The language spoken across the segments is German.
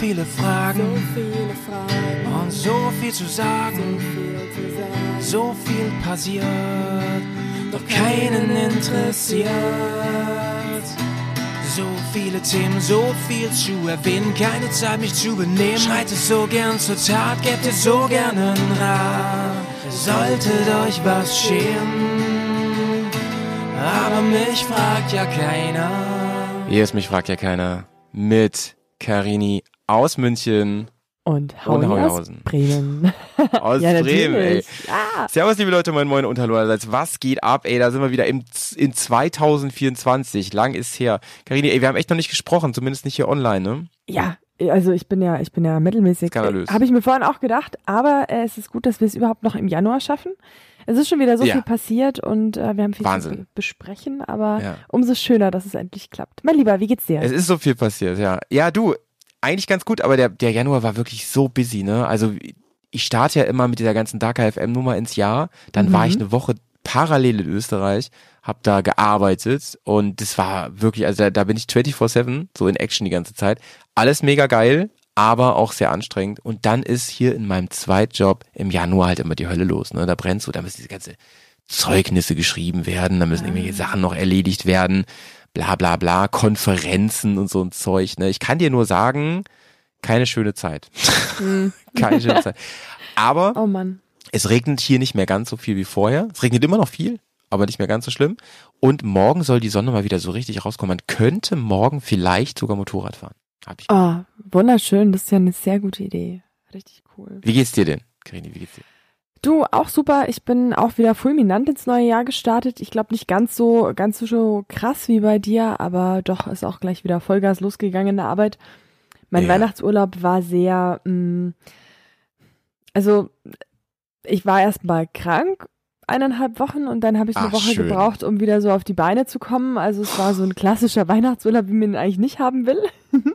viele Fragen So viele Fragen, und so viel zu so sagen. viel zu sagen. So viel passiert, doch keinen interessiert. So viele Themen, so viel zu erwähnen, keine Zeit mich zu benehmen. Schreit es so gern zur Tat, gebt es so gern einen Rat. Solltet euch was scheren, aber mich fragt ja keiner. Yes, mich fragt ja keiner. Mit Karini aus München, Und Howie aus. Bremen. aus ja, Bremen, ey. Ja. Servus, liebe Leute, moin moin und hallo allerseits. Was geht ab, ey? Da sind wir wieder im, in 2024. Lang ist her. Karini, ey, wir haben echt noch nicht gesprochen, zumindest nicht hier online, ne? ja, also ich bin ja, ich bin ja mittelmäßig. Skandalös. Habe ich mir vorhin auch gedacht, aber äh, es ist gut, dass wir es überhaupt noch im Januar schaffen. Es ist schon wieder so Ja. viel passiert und äh, wir haben viel Wahnsinn. zu be- besprechen, aber Ja. umso schöner, dass es endlich klappt. Mein Lieber, wie geht's dir? Es ist so viel passiert, ja. Ja, du, eigentlich ganz gut, aber der, der Januar war wirklich so busy, ne? Also ich starte ja immer mit dieser ganzen Dark FM Nummer ins Jahr. Dann war Mhm. ich eine Woche parallel in Österreich, hab da gearbeitet und das war wirklich, also da, da bin ich 24-7, so in Action die ganze Zeit. Alles mega geil, aber auch sehr anstrengend. Und dann ist hier in meinem Zweitjob im Januar halt immer die Hölle los, ne? Da brennt so, da müssen diese ganze Zeugnisse geschrieben werden, da müssen irgendwelche Sachen noch erledigt werden, bla bla bla, Konferenzen und so ein Zeug. Ne? Ich kann dir nur sagen, keine schöne Zeit. Hm. keine schöne Zeit. Aber Oh Mann. es regnet hier nicht mehr ganz so viel wie vorher. Es regnet immer noch viel, aber nicht mehr ganz so schlimm. Und morgen soll die Sonne mal wieder so richtig rauskommen. Man könnte morgen vielleicht sogar Motorrad fahren. Hab ich. Oh, wunderschön. Das ist ja eine sehr gute Idee. Richtig cool. Wie geht's dir denn, Karini? Wie geht's dir? Du, auch super. Ich bin auch wieder fulminant ins neue Jahr gestartet. Ich glaube nicht ganz so, ganz so krass wie bei dir, aber doch ist auch gleich wieder Vollgas losgegangen in der Arbeit. Mein Ja. Weihnachtsurlaub war sehr, mh, also ich war erst mal krank eineinhalb Wochen und dann habe ich eine Ach, Woche schön. gebraucht, um wieder so auf die Beine zu kommen. Also es war so ein klassischer Weihnachtsurlaub, wie man ihn eigentlich nicht haben will.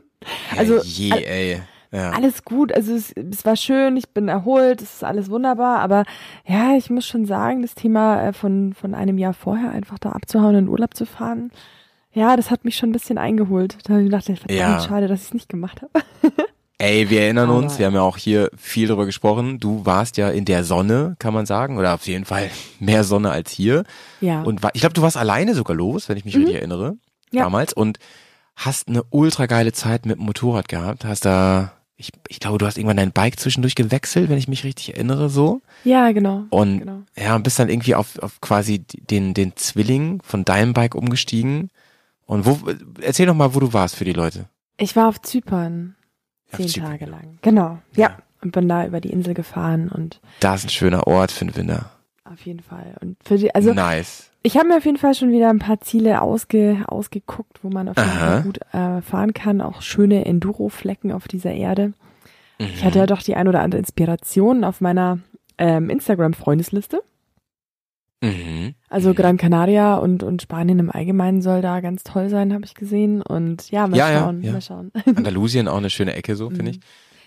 Also, je, ey. Ja. alles gut, also es, es war schön, ich bin erholt, es ist alles wunderbar, aber ja, ich muss schon sagen, das Thema äh, von, von einem Jahr vorher einfach da abzuhauen und in Urlaub zu fahren, ja, das hat mich schon ein bisschen eingeholt. Da habe ich gedacht, verdammt, Ja. schade, dass ich es nicht gemacht habe. Ey, wir erinnern Aber- uns, wir haben ja auch hier viel drüber gesprochen. Du warst ja in der Sonne, kann man sagen, oder auf jeden Fall mehr Sonne als hier. Ja. Und ich glaube, du warst alleine sogar los, wenn ich mich richtig erinnere, Mhm. Ja. damals. Und hast eine ultra geile Zeit mit dem Motorrad gehabt. Hast da, ich, ich glaube, du hast irgendwann dein Bike zwischendurch gewechselt, wenn ich mich richtig erinnere, so. ja, genau. Und genau. ja, und bist dann irgendwie auf, auf quasi den, den Zwilling von deinem Bike umgestiegen. Und wo, erzähl doch mal, wo du warst für die Leute. Ich war auf Zypern Auf zehn Zypern, Tage lang. Genau. Ja. Ja. Und bin da über die Insel gefahren und Da ist ein schöner Ort für den Winter. Auf jeden Fall. Und für die, also nice. Ich habe mir auf jeden Fall schon wieder ein paar Ziele ausge, ausgeguckt, wo man auf jeden. Fall gut äh, fahren kann. Auch schöne Enduro-Flecken auf dieser Erde. Ich Mhm. hatte ja doch die ein oder andere Inspiration auf meiner ähm, Instagram-Freundesliste. Mhm. Also Mhm. Gran Canaria und, und Spanien im Allgemeinen soll da ganz toll sein, habe ich gesehen. Und ja, mal Ja, ja, schauen, ja. mal schauen. Andalusien auch eine schöne Ecke, so finde ich.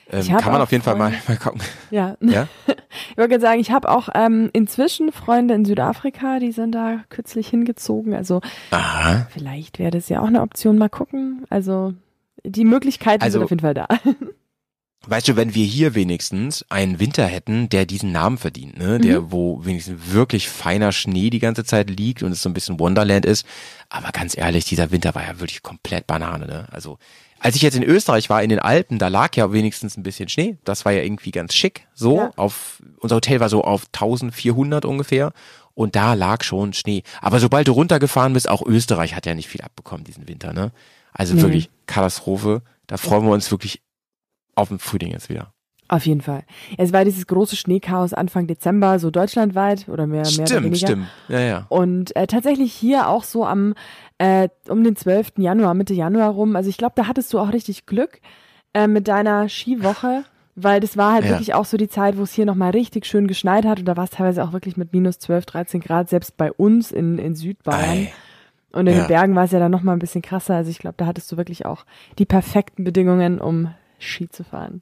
Ähm, kann man auf jeden Fall mal, Freunde- mal gucken. ja. Ja? Ich wollte gerade sagen, ich habe auch ähm, inzwischen Freunde in Südafrika, die sind da kürzlich hingezogen. Also Aha. Vielleicht wäre das ja auch eine Option, mal gucken. Also die Möglichkeiten Also- sind auf jeden Fall da. Weißt du, wenn wir hier wenigstens einen Winter hätten, der diesen Namen verdient, ne? Der, Mhm. wo wenigstens wirklich feiner Schnee die ganze Zeit liegt und es so ein bisschen Wonderland ist. Aber ganz ehrlich, dieser Winter war ja wirklich komplett Banane, ne? Also, als ich jetzt in Österreich war, in den Alpen, da lag ja wenigstens ein bisschen Schnee. Das war ja irgendwie ganz schick. So, Ja. auf, unser Hotel war so auf 1400 ungefähr. Und da lag schon Schnee. Aber sobald du runtergefahren bist, auch Österreich hat ja nicht viel abbekommen diesen Winter, ne? Also Nee. wirklich Katastrophe. Da freuen wir uns wirklich auf den Frühling jetzt wieder. Auf jeden Fall. Es war dieses große Schneechaos Anfang Dezember, so deutschlandweit oder mehr, mehr oder Stimmt, weniger. stimmt. Ja, ja. Und äh, tatsächlich hier auch so am äh, um den 12. Januar, Mitte Januar rum. Also ich glaube, da hattest du auch richtig Glück äh, mit deiner Skiwoche, weil das war halt Ja. wirklich auch so die Zeit, wo es hier nochmal richtig schön geschneit hat und da war es teilweise auch wirklich mit minus 12, 13 Grad, selbst bei uns in, in Südbayern. Ei. Und in Ja. den Bergen war es ja dann nochmal ein bisschen krasser. Also ich glaube, da hattest du wirklich auch die perfekten Bedingungen, um Ski zu fahren.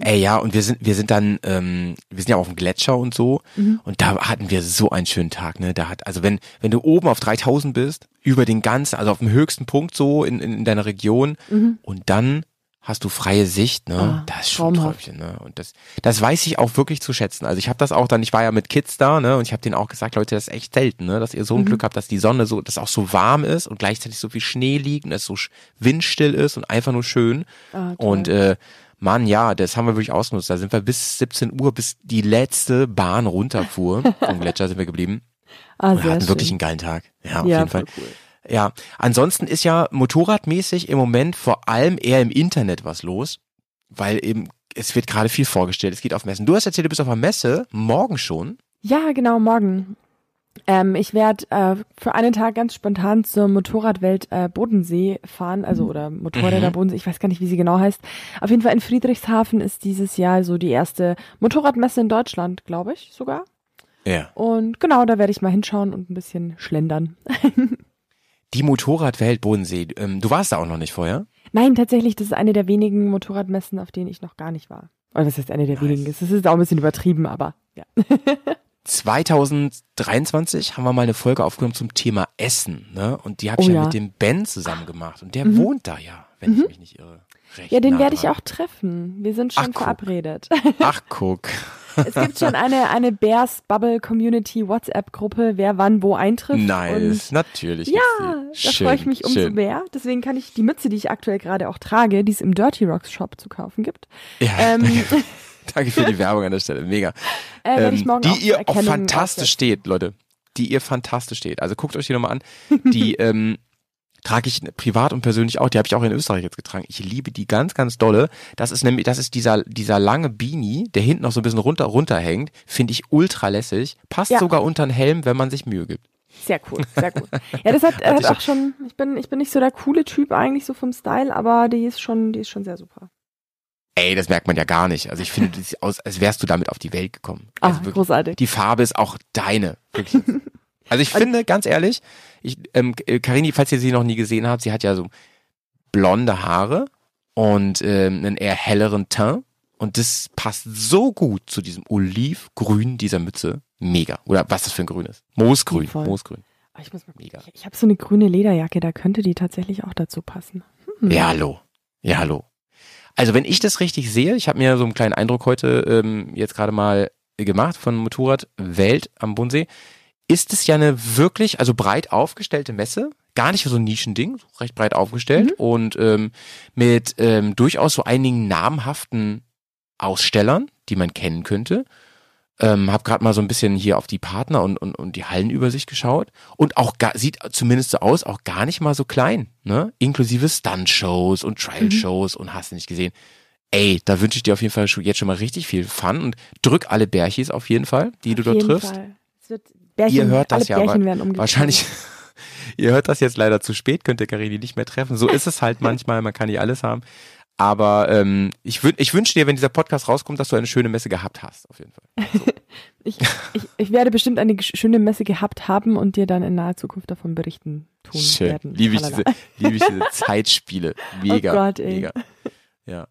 Ey, ja, und wir sind, wir sind dann, ähm, wir sind ja auf dem Gletscher und so. Mhm. Und da hatten wir so einen schönen Tag, ne? Da hat, also wenn, wenn du oben auf 3000 bist, über den ganzen, also auf dem höchsten Punkt so in, in, in deiner Region, Mhm. und dann hast du freie Sicht, ne? Ah, das ist schon ein traumhaft. Träumchen, ne? Und das, das weiß ich auch wirklich zu schätzen. Also ich habe das auch dann, ich war ja mit Kids da, ne? Und ich habe denen auch gesagt, Leute, das ist echt selten, ne? Dass ihr so ein Glück habt, dass die Sonne so, dass auch so warm ist und gleichzeitig so viel Schnee liegt und es so windstill ist und einfach nur schön. Ah, und äh, Mann, ja, das haben wir wirklich ausgenutzt. Da sind wir bis 17 Uhr, bis die letzte Bahn runterfuhr. Vom Gletscher sind wir geblieben. ah, Und hatten wirklich schön. einen geilen Tag. Ja, auf ja, jeden Fall. cool. Ja, ansonsten ist ja motorradmäßig im Moment vor allem eher im Internet was los, weil eben es wird gerade viel vorgestellt. Es geht auf Messen. Du hast erzählt, du bist auf einer Messe morgen schon. Ja, genau, morgen. Ähm, ich werde äh, für einen Tag ganz spontan zur Motorradwelt äh, Bodensee fahren, also oder Motorräder Mhm. Bodensee, ich weiß gar nicht, wie sie genau heißt. Auf jeden Fall in Friedrichshafen ist dieses Jahr so die erste Motorradmesse in Deutschland, glaube ich sogar. Ja. Und genau, da werde ich mal hinschauen und ein bisschen schlendern. Die Motorradwelt Bodensee. Ähm, du warst da auch noch nicht vorher. Nein, tatsächlich, das ist eine der wenigen Motorradmessen, auf denen ich noch gar nicht war. Oder was heißt eine der Nice. wenigen? Das ist auch ein bisschen übertrieben, aber ja. 2023 haben wir mal eine Folge aufgenommen zum Thema Essen, ne? Und die habe ich Oh ja, ja. mit dem Ben zusammen gemacht. Und der Mhm. wohnt da ja, wenn ich mich nicht irre. Recht Ja, den werde ich auch treffen. Wir sind schon Ach, verabredet. Ach, guck. Es gibt schon eine, eine Bears Bubble Community WhatsApp Gruppe, wer wann wo eintrifft. Nice, natürlich. Und ja, gibt's die. da freue ich mich umso schön. mehr. Deswegen kann ich die Mütze, die ich aktuell gerade auch trage, die es im Dirty Rocks Shop zu kaufen gibt, Ja, ähm, danke für die Werbung an der Stelle. Mega. äh, ähm, die ihr auch fantastisch steht, Leute. Die ihr fantastisch steht. Also guckt euch die nochmal an. Die ähm, trage ich privat und persönlich auch. Die habe ich auch in Österreich jetzt getragen. Ich liebe die ganz, ganz dolle. Das ist nämlich, das ist dieser dieser lange Beanie, der hinten noch so ein bisschen runter runterhängt. Finde ich ultra lässig. Passt Ja. sogar unter den Helm, wenn man sich Mühe gibt. Sehr cool, sehr cool. Ja, das hat, Hat hat auch schon, ich bin, ich bin nicht so der coole Typ eigentlich so vom Style, aber die ist schon, die ist schon sehr super. Ey, das merkt man ja gar nicht. Also ich finde, das sieht aus, als wärst du damit auf die Welt gekommen. Ah, Also wirklich. großartig. Die Farbe ist auch deine. Wirklich. Also ich finde, ganz ehrlich, ich, ähm, äh, Karini, falls ihr sie noch nie gesehen habt, sie hat ja so blonde Haare und ähm, einen eher helleren Teint. Und das passt so gut zu diesem Olivgrün dieser Mütze. Mega. Oder was das für ein Grün ist. Moosgrün. Voll. Moosgrün. Ich muss mal Mega. Ich, ich habe so eine grüne Lederjacke, da könnte die tatsächlich auch dazu passen. Hm. Ja, hallo. Ja, hallo. Also wenn ich das richtig sehe, ich habe mir so einen kleinen Eindruck heute ähm, jetzt gerade mal gemacht von Motorrad Welt am Bodensee, ist es ja eine wirklich, also breit aufgestellte Messe, gar nicht so ein Nischending, recht breit aufgestellt und ähm, mit ähm, durchaus so einigen namhaften Ausstellern, die man kennen könnte. Ähm, hab gerade mal so ein bisschen hier auf die Partner und, und, und die Hallenübersicht geschaut und auch gar, sieht zumindest so aus, auch gar nicht mal so klein, ne? Inklusive Stunt-Shows und Trial-Shows und hast du nicht gesehen. Ey, da wünsche ich dir auf jeden Fall schon, jetzt schon mal richtig viel Fun und drück alle Bärchis auf jeden Fall, die du Auf dort jeden triffst. Bärchen, Ihr hört das ja, Bärchen aber. Wahrscheinlich, ihr hört das jetzt leider zu spät, könnt ihr Karini nicht mehr treffen. So ist es halt manchmal, man kann nicht alles haben. Aber ähm, ich, wün ich wünsche dir, wenn dieser Podcast rauskommt, dass du eine schöne Messe gehabt hast, auf jeden Fall. Ich, ich, ich werde bestimmt eine schöne Messe gehabt haben und dir dann in naher Zukunft davon berichten tun Schön. werden. Liebe ich, diese, liebe ich diese Zeitspiele. Mega. Oh Gott, ey. Mega. Ja.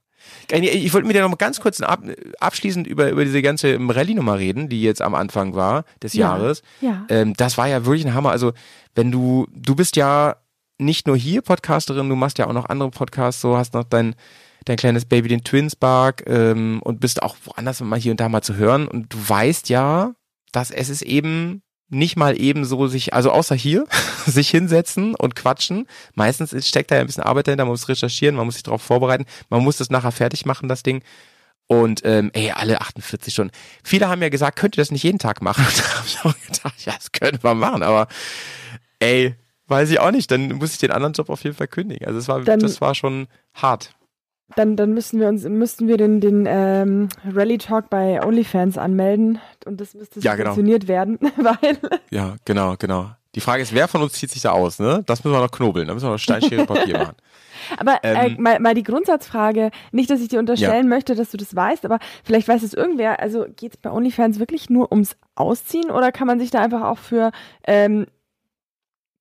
Karini, Ich wollte mit dir noch mal ganz kurz ab, abschließend über, über diese ganze Rallye-Nummer reden, die jetzt am Anfang war des Ja. Jahres. Ja. Ähm, das war ja wirklich ein Hammer. Also, wenn du, du bist ja nicht nur hier Podcasterin, du machst ja auch noch andere Podcasts, so hast noch dein, dein kleines Baby, den Twinspark, ähm, und bist auch woanders mal hier und da mal zu hören. Und du weißt ja, dass es ist eben nicht mal eben so sich, also außer hier, sich hinsetzen und quatschen. Meistens ist- steckt da ja ein bisschen Arbeit dahinter, man muss recherchieren, man muss sich darauf vorbereiten, man muss das nachher fertig machen, das Ding. Und ähm, ey, alle 48 Stunden. Viele haben ja gesagt, könnt ihr das nicht jeden Tag machen? Und da habe ich auch gedacht, ja, das können wir machen, aber ey, weiß ich auch nicht, dann muss ich den anderen Job auf jeden Fall kündigen. Also es war, Dann- das war schon hart. Dann, dann müssen wir uns, müssten wir den, den ähm, Rally Talk bei OnlyFans anmelden und das müsste Ja, genau. subventioniert werden, weil Ja, genau, genau. Die Frage ist, wer von uns zieht sich da aus, ne? Das müssen wir noch knobeln, da müssen wir noch Steinschere Papier machen. Aber äh, Ähm, mal, mal die Grundsatzfrage, nicht, dass ich dir unterstellen möchte, dass du das weißt, aber vielleicht weiß es irgendwer, also geht es bei OnlyFans wirklich nur ums Ausziehen oder kann man sich da einfach auch für ähm,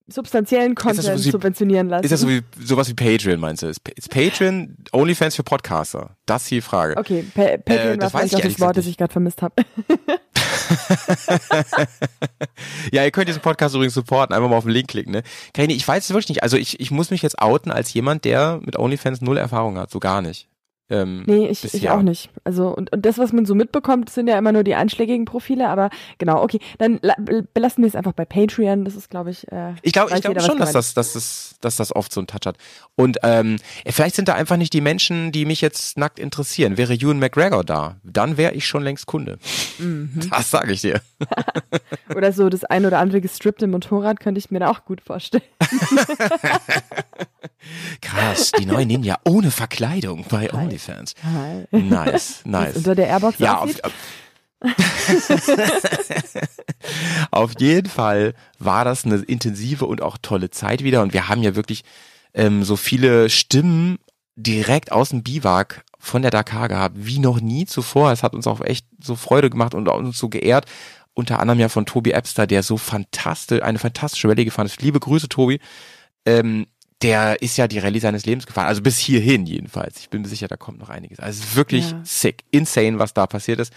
substanziellen Content sowas wie- subventionieren lassen? Ist das so wie, sowas wie Patreon, meinst du? Ist, ist Patreon OnlyFans für Podcaster? Das ist die Frage. Okay, pa Patreon Äh, das war weiß ich auch das Wort, das ich gerade vermisst habe. ja, ihr könnt diesen Podcast übrigens supporten, einfach mal auf den Link klicken. Ne? Karini, ich weiß es wirklich nicht. Also ich, ich muss mich jetzt outen als jemand, der mit OnlyFans null Erfahrung hat, so gar nicht. Ähm, nee, ich, ich auch nicht. Also und, und das, was man so mitbekommt, sind ja immer nur die einschlägigen Profile, aber genau, okay, dann belassen wir es einfach bei Patreon. Das ist, glaube ich. Äh, ich glaube ich glaube schon, dass das, dass, das, dass das oft so einen Touch hat. Und ähm, vielleicht sind da einfach nicht die Menschen, die mich jetzt nackt interessieren. Wäre Ewan McGregor da, dann wäre ich schon längst Kunde. Mhm. Das sage ich dir. oder so das ein oder andere gestrippte Motorrad könnte ich mir da auch gut vorstellen. Krass, die neue Ninja ohne Verkleidung bei OnlyFans. Nice, nice. Unter der Airbox ja, auf, auf jeden Fall war das eine intensive und auch tolle Zeit wieder und wir haben ja wirklich ähm, so viele Stimmen direkt aus dem Biwak von der Dakar gehabt, wie noch nie zuvor. Es hat uns auch echt so Freude gemacht und uns so geehrt. Unter anderem ja von Tobi Epster, der so fantastisch, eine fantastische Rallye gefahren ist. Liebe Grüße, Tobi. Ähm, der ist ja die Rallye seines Lebens gefahren. Also bis hierhin jedenfalls. Ich bin mir sicher, da kommt noch einiges. Also wirklich ja. sick, insane, was da passiert ist,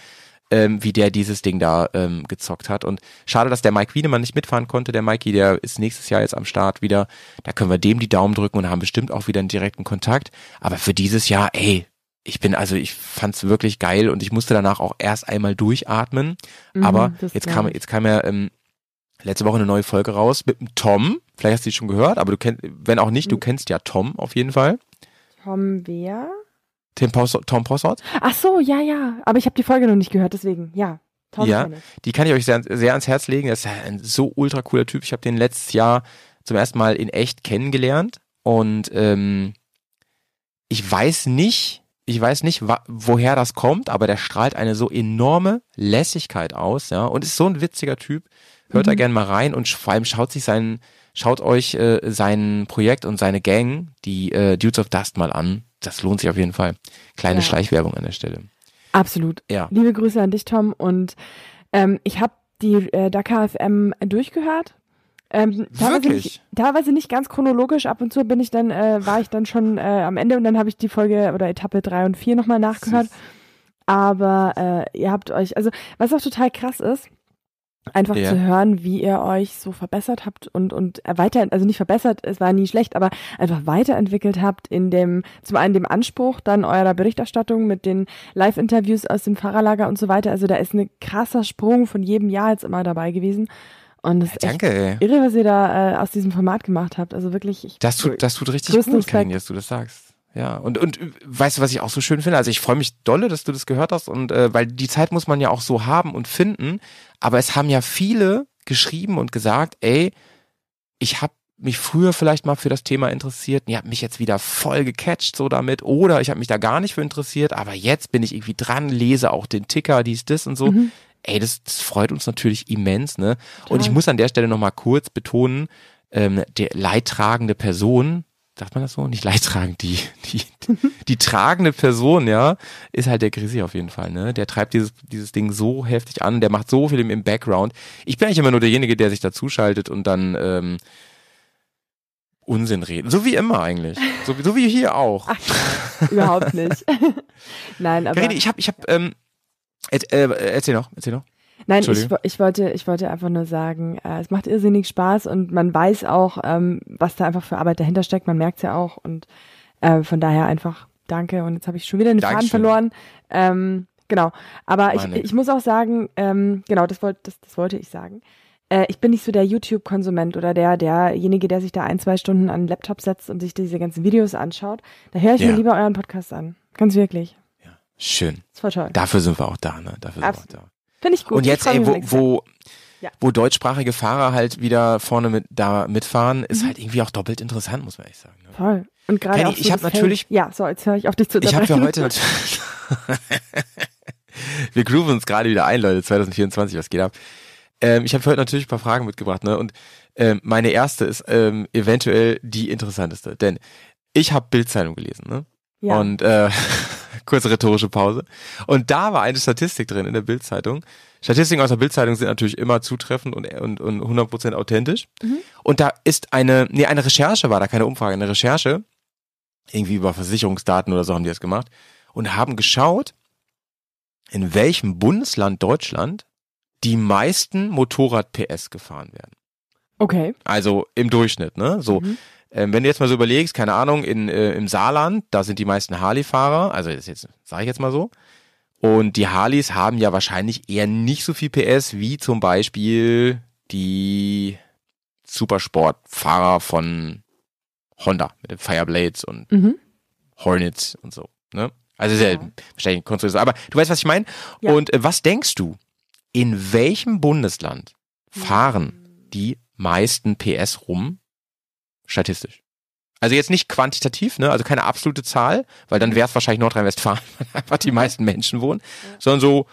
ähm, wie der dieses Ding da ähm, gezockt hat. Und schade, dass der Mike Wiedemann nicht mitfahren konnte. Der Mikey, der ist nächstes Jahr jetzt am Start wieder. Da können wir dem die Daumen drücken und haben bestimmt auch wieder einen direkten Kontakt. Aber für dieses Jahr, ey, ich bin also ich fand's wirklich geil und ich musste danach auch erst einmal durchatmen. Mhm, Aber jetzt kam jetzt kam ja ähm, letzte Woche eine neue Folge raus mit dem Tom. Vielleicht hast du die schon gehört, aber du kennst, wenn auch nicht, du hm. kennst ja Tom auf jeden Fall. Tom wer? Tim Pos Tom Possart? Ach so, ja, ja. Aber ich habe die Folge noch nicht gehört, deswegen, ja. Tom ja, die kann ich euch sehr, sehr ans Herz legen. Er ist ein so ultra cooler Typ. Ich habe den letztes Jahr zum ersten Mal in echt kennengelernt und ähm, ich weiß nicht, ich weiß nicht, woher das kommt, aber der strahlt eine so enorme Lässigkeit aus, ja, und ist so ein witziger Typ. Hört mhm. da gerne mal rein und vor allem schaut sich sein, schaut euch äh, sein Projekt und seine Gang, die äh, Dudes of Dust mal an. Das lohnt sich auf jeden Fall. Kleine ja. Schleichwerbung an der Stelle. Absolut. Ja. Liebe Grüße an dich, Tom. Und ähm, ich habe die äh, Dakar FM durchgehört. Ähm, teilweise, nicht, teilweise nicht ganz chronologisch. Ab und zu bin ich dann, äh, war ich dann schon äh, am Ende und dann habe ich die Folge oder Etappe drei und vier nochmal nachgehört. Aber äh, ihr habt euch, also was auch total krass ist, Einfach ja. zu hören, wie ihr euch so verbessert habt und, und weiter, also nicht verbessert, es war nie schlecht, aber einfach weiterentwickelt habt in dem, zum einen dem Anspruch dann eurer Berichterstattung mit den Live-Interviews aus dem Fahrerlager und so weiter. Also da ist ein krasser Sprung von jedem Jahr jetzt immer dabei gewesen. Und das ist ja, danke, echt irre, was ihr da äh, aus diesem Format gemacht habt. Also wirklich. Ich, das tut, das tut richtig gut, Karin, dass du das sagst. Ja, und, und weißt du, was ich auch so schön finde? Also ich freue mich dolle, dass du das gehört hast und äh, weil die Zeit muss man ja auch so haben und finden. Aber es haben ja viele geschrieben und gesagt, ey, ich habe mich früher vielleicht mal für das Thema interessiert, ihr habt mich jetzt wieder voll gecatcht so damit oder ich habe mich da gar nicht für interessiert, aber jetzt bin ich irgendwie dran, lese auch den Ticker, dies, das und so. Mhm. Ey, das, das freut uns natürlich immens, ne? Total. Und ich muss an der Stelle nochmal kurz betonen, ähm, der leidtragende Person, sagt man das so? Nicht leidtragend, die, die, die tragende Person, ja, ist halt der Grisi auf jeden Fall, ne? Der treibt dieses, dieses Ding so heftig an, der macht so viel im, im Background. Ich bin eigentlich immer nur derjenige, der sich dazuschaltet und dann ähm, Unsinn reden. So wie immer eigentlich. So, so wie hier auch. Ach, überhaupt nicht. Nein, aber. Karine, ich hab, ich hab, ähm, äh, erzähl noch, erzähl noch. Nein, ich, ich, wollte, ich wollte einfach nur sagen, äh, es macht irrsinnig Spaß und man weiß auch, ähm, was da einfach für Arbeit dahinter steckt. Man merkt es ja auch und äh, von daher einfach danke. Und jetzt habe ich schon wieder einen Faden verloren. Ähm, genau. Aber ich, ich muss auch sagen, ähm, genau, das wollte, das, das wollte ich sagen. Äh, ich bin nicht so der YouTube-Konsument oder der, derjenige, der sich da ein, zwei Stunden an den Laptop setzt und sich diese ganzen Videos anschaut. Da höre ich ja. mir lieber euren Podcast an. Ganz wirklich. Ja, schön. Das war toll. Dafür sind wir auch da, ne? Dafür Abs sind wir auch da. Finde ich gut. Und jetzt, ey, wo, wo, ja. wo deutschsprachige Fahrer halt wieder vorne mit da mitfahren, ist mhm. halt irgendwie auch doppelt interessant, muss man echt sagen. Ne? Voll. Und gerade Kenny, auch so ich habe natürlich. Ja, so jetzt höre ich auf dich zu Ich habe für heute natürlich. Wir grooven uns gerade wieder ein, Leute. 2024, was geht ab? Ähm, ich habe für heute natürlich ein paar Fragen mitgebracht, ne? Und ähm, meine erste ist ähm, eventuell die interessanteste, denn ich habe Bildzeitung gelesen, ne? Ja. Und äh, kurze rhetorische Pause. Und da war eine Statistik drin in der Bildzeitung. Statistiken aus der Bildzeitung sind natürlich immer zutreffend und, und, und 100% authentisch. Mhm. Und da ist eine, nee, eine Recherche war da, keine Umfrage, eine Recherche, irgendwie über Versicherungsdaten oder so haben die das gemacht und haben geschaut, in welchem Bundesland Deutschland die meisten Motorrad-PS gefahren werden. Okay. Also im Durchschnitt, ne? So. Mhm. Ähm, wenn du jetzt mal so überlegst, keine Ahnung, in, äh, im Saarland, da sind die meisten Harley-Fahrer, also das jetzt, sage ich jetzt mal so. Und die Harleys haben ja wahrscheinlich eher nicht so viel PS wie zum Beispiel die Supersportfahrer von Honda mit den Fireblades und Mhm. Hornets und so. Ne? Also sehr Ja. wahrscheinlich konstruiert. Aber du weißt, was ich meine? Ja. Und äh, was denkst du, in welchem Bundesland fahren die meisten PS rum statistisch? Also jetzt nicht quantitativ, ne? also keine absolute Zahl, weil dann wäre es wahrscheinlich Nordrhein-Westfalen, weil einfach die meisten Menschen wohnen, sondern so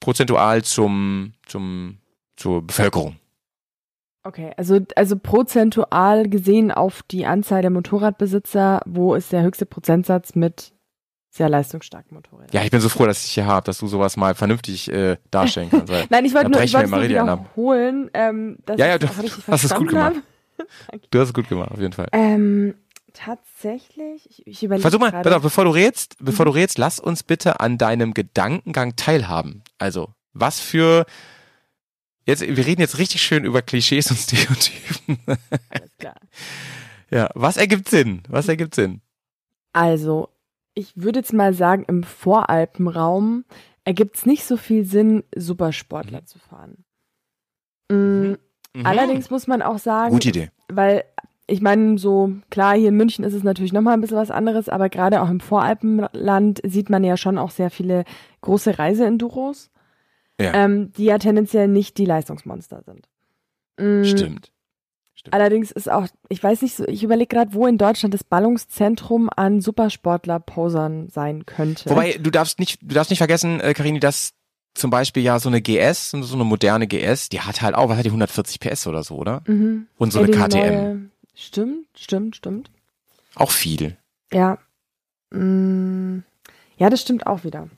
prozentual zum, zum, zur Bevölkerung. Okay, also, also prozentual gesehen auf die Anzahl der Motorradbesitzer, wo ist der höchste Prozentsatz mit sehr leistungsstarken Motorrädern? Ja, ich bin so froh, dass ich hier habe, dass du sowas mal vernünftig äh, darstellen kannst. Nein, ich wollte nur, ich nur wiederholen, ähm, dass Ja, ja, ich du das auch richtig verstanden Du hast es gut gemacht, auf jeden Fall. Ähm, tatsächlich, ich, ich überlege Versuch mal, auf, bevor du redst, bevor du redst, lass uns bitte an deinem Gedankengang teilhaben. Also, was für jetzt, wir reden jetzt richtig schön über Klischees und Stereotypen. Alles klar. ja, was ergibt Sinn? Was ergibt Sinn? Also, ich würde jetzt mal sagen, im Voralpenraum ergibt es nicht so viel Sinn, Supersportler zu fahren. Mm, Mhm. Allerdings muss man auch sagen, Gute Idee. weil ich meine, so klar, hier in München ist es natürlich nochmal ein bisschen was anderes, aber gerade auch im Voralpenland sieht man ja schon auch sehr viele große Reiseenduros, Ja, ähm, die ja tendenziell nicht die Leistungsmonster sind. Mm, stimmt. Allerdings ist auch, ich weiß nicht, so, ich überlege gerade, wo in Deutschland das Ballungszentrum an Supersportler-Posern sein könnte. Wobei, du darfst nicht, du darfst nicht vergessen, äh, Karini, dass zum Beispiel ja so eine GS, so eine moderne GS, die hat halt auch, was hat die 140 PS oder so, oder? mhm. Und so Ja, eine KTM. neue- Stimmt, stimmt, stimmt. Auch viel. Ja. Mm, ja, das stimmt auch wieder.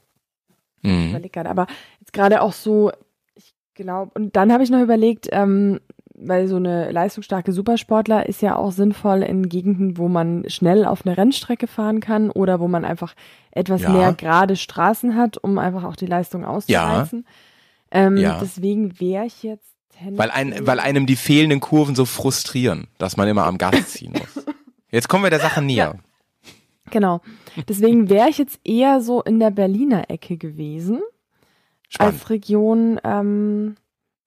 Ich Mhm. überlege gerade, aber jetzt gerade auch so, ich glaube, und dann habe ich noch überlegt, ähm, weil so eine leistungsstarke Supersportler ist ja auch sinnvoll in Gegenden, wo man schnell auf eine Rennstrecke fahren kann oder wo man einfach etwas Ja. mehr gerade Straßen hat, um einfach auch die Leistung auszureizen. Ähm, Ja. Deswegen wäre ich jetzt Weil, ein, weil einem die fehlenden Kurven so frustrieren, dass man immer am Gas ziehen muss. Jetzt kommen wir der Sache näher. Genau. Deswegen wäre ich jetzt eher so in der Berliner Ecke gewesen. Spannend. als Region ähm,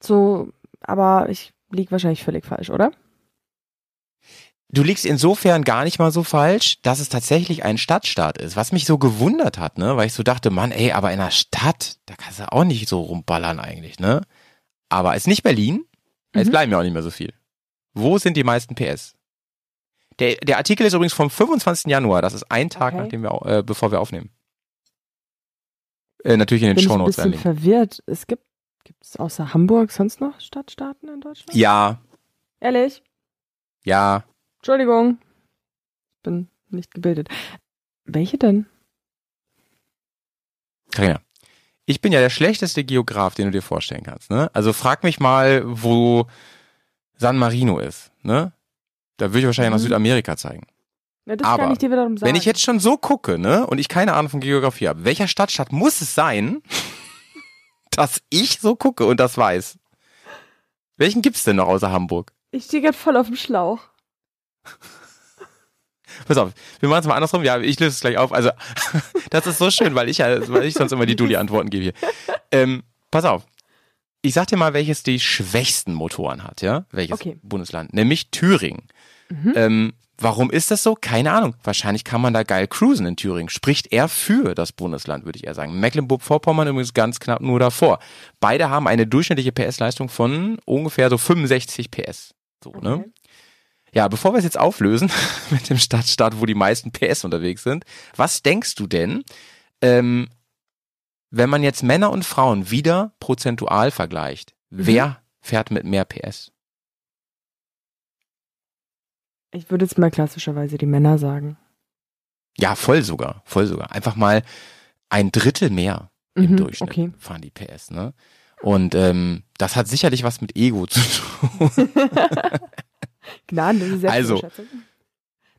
so, aber ich liege wahrscheinlich völlig falsch, oder? Du liegst insofern gar nicht mal so falsch, dass es tatsächlich ein Stadtstaat ist, was mich so gewundert hat, ne, weil ich so dachte, Mann, ey, aber in einer Stadt, da kannst du auch nicht so rumballern eigentlich, ne? Aber es ist nicht Berlin, es Mhm. bleiben ja auch nicht mehr so viel. Wo sind die meisten PS? Der, der Artikel ist übrigens vom 25. Januar, das ist ein Tag, Okay. nachdem wir, äh, bevor wir aufnehmen. Äh, natürlich in den Bin ich ein Shownotes bisschen verwirrt. Es gibt, gibt es außer Hamburg sonst noch Stadtstaaten in Deutschland? Ja, Ehrlich? ja, Entschuldigung. Ich bin nicht gebildet. Welche denn? Carina, ich bin ja der schlechteste Geograf, den du dir vorstellen kannst. Ne? Also frag mich mal, wo San Marino ist. Ne? Da würde ich wahrscheinlich nach Mhm. Südamerika zeigen. Das Aber kann ich dir wiederum sagen. Wenn ich jetzt schon so gucke, ne, und ich keine Ahnung von Geografie habe, welcher Stadtstaat muss es sein, dass ich so gucke und das weiß? Welchen gibt's denn noch außer Hamburg? Ich stehe gerade voll auf dem Schlauch. Pass auf, wir machen es mal andersrum. Ja, ich löse es gleich auf. Also, das ist so schön, weil ich ja, weil ich sonst immer die Dulli-Antworten gebe hier. Ähm, pass auf. Ich sag dir mal, welches die schwächsten Motoren hat, ja? Welches Okay. Bundesland? Nämlich Thüringen. Mhm. Ähm, warum ist das so? Keine Ahnung. Wahrscheinlich kann man da geil cruisen in Thüringen. Spricht eher für das Bundesland, würde ich eher sagen. Mecklenburg-Vorpommern übrigens ganz knapp nur davor. Beide haben eine durchschnittliche PS-Leistung von ungefähr so 65 PS. So, ne? Okay. Ja, bevor wir es jetzt auflösen mit dem Stadtstaat, wo die meisten PS unterwegs sind, was denkst du denn, ähm, wenn man jetzt Männer und Frauen wieder prozentual vergleicht, Mhm. wer fährt mit mehr PS? Ich würde jetzt mal klassischerweise die Männer sagen. Ja, voll sogar, voll sogar. Einfach mal ein Drittel mehr im Mhm, Durchschnitt okay. fahren die PS, ne? Und ähm, das hat sicherlich was mit Ego zu tun. Gnadenlose Also.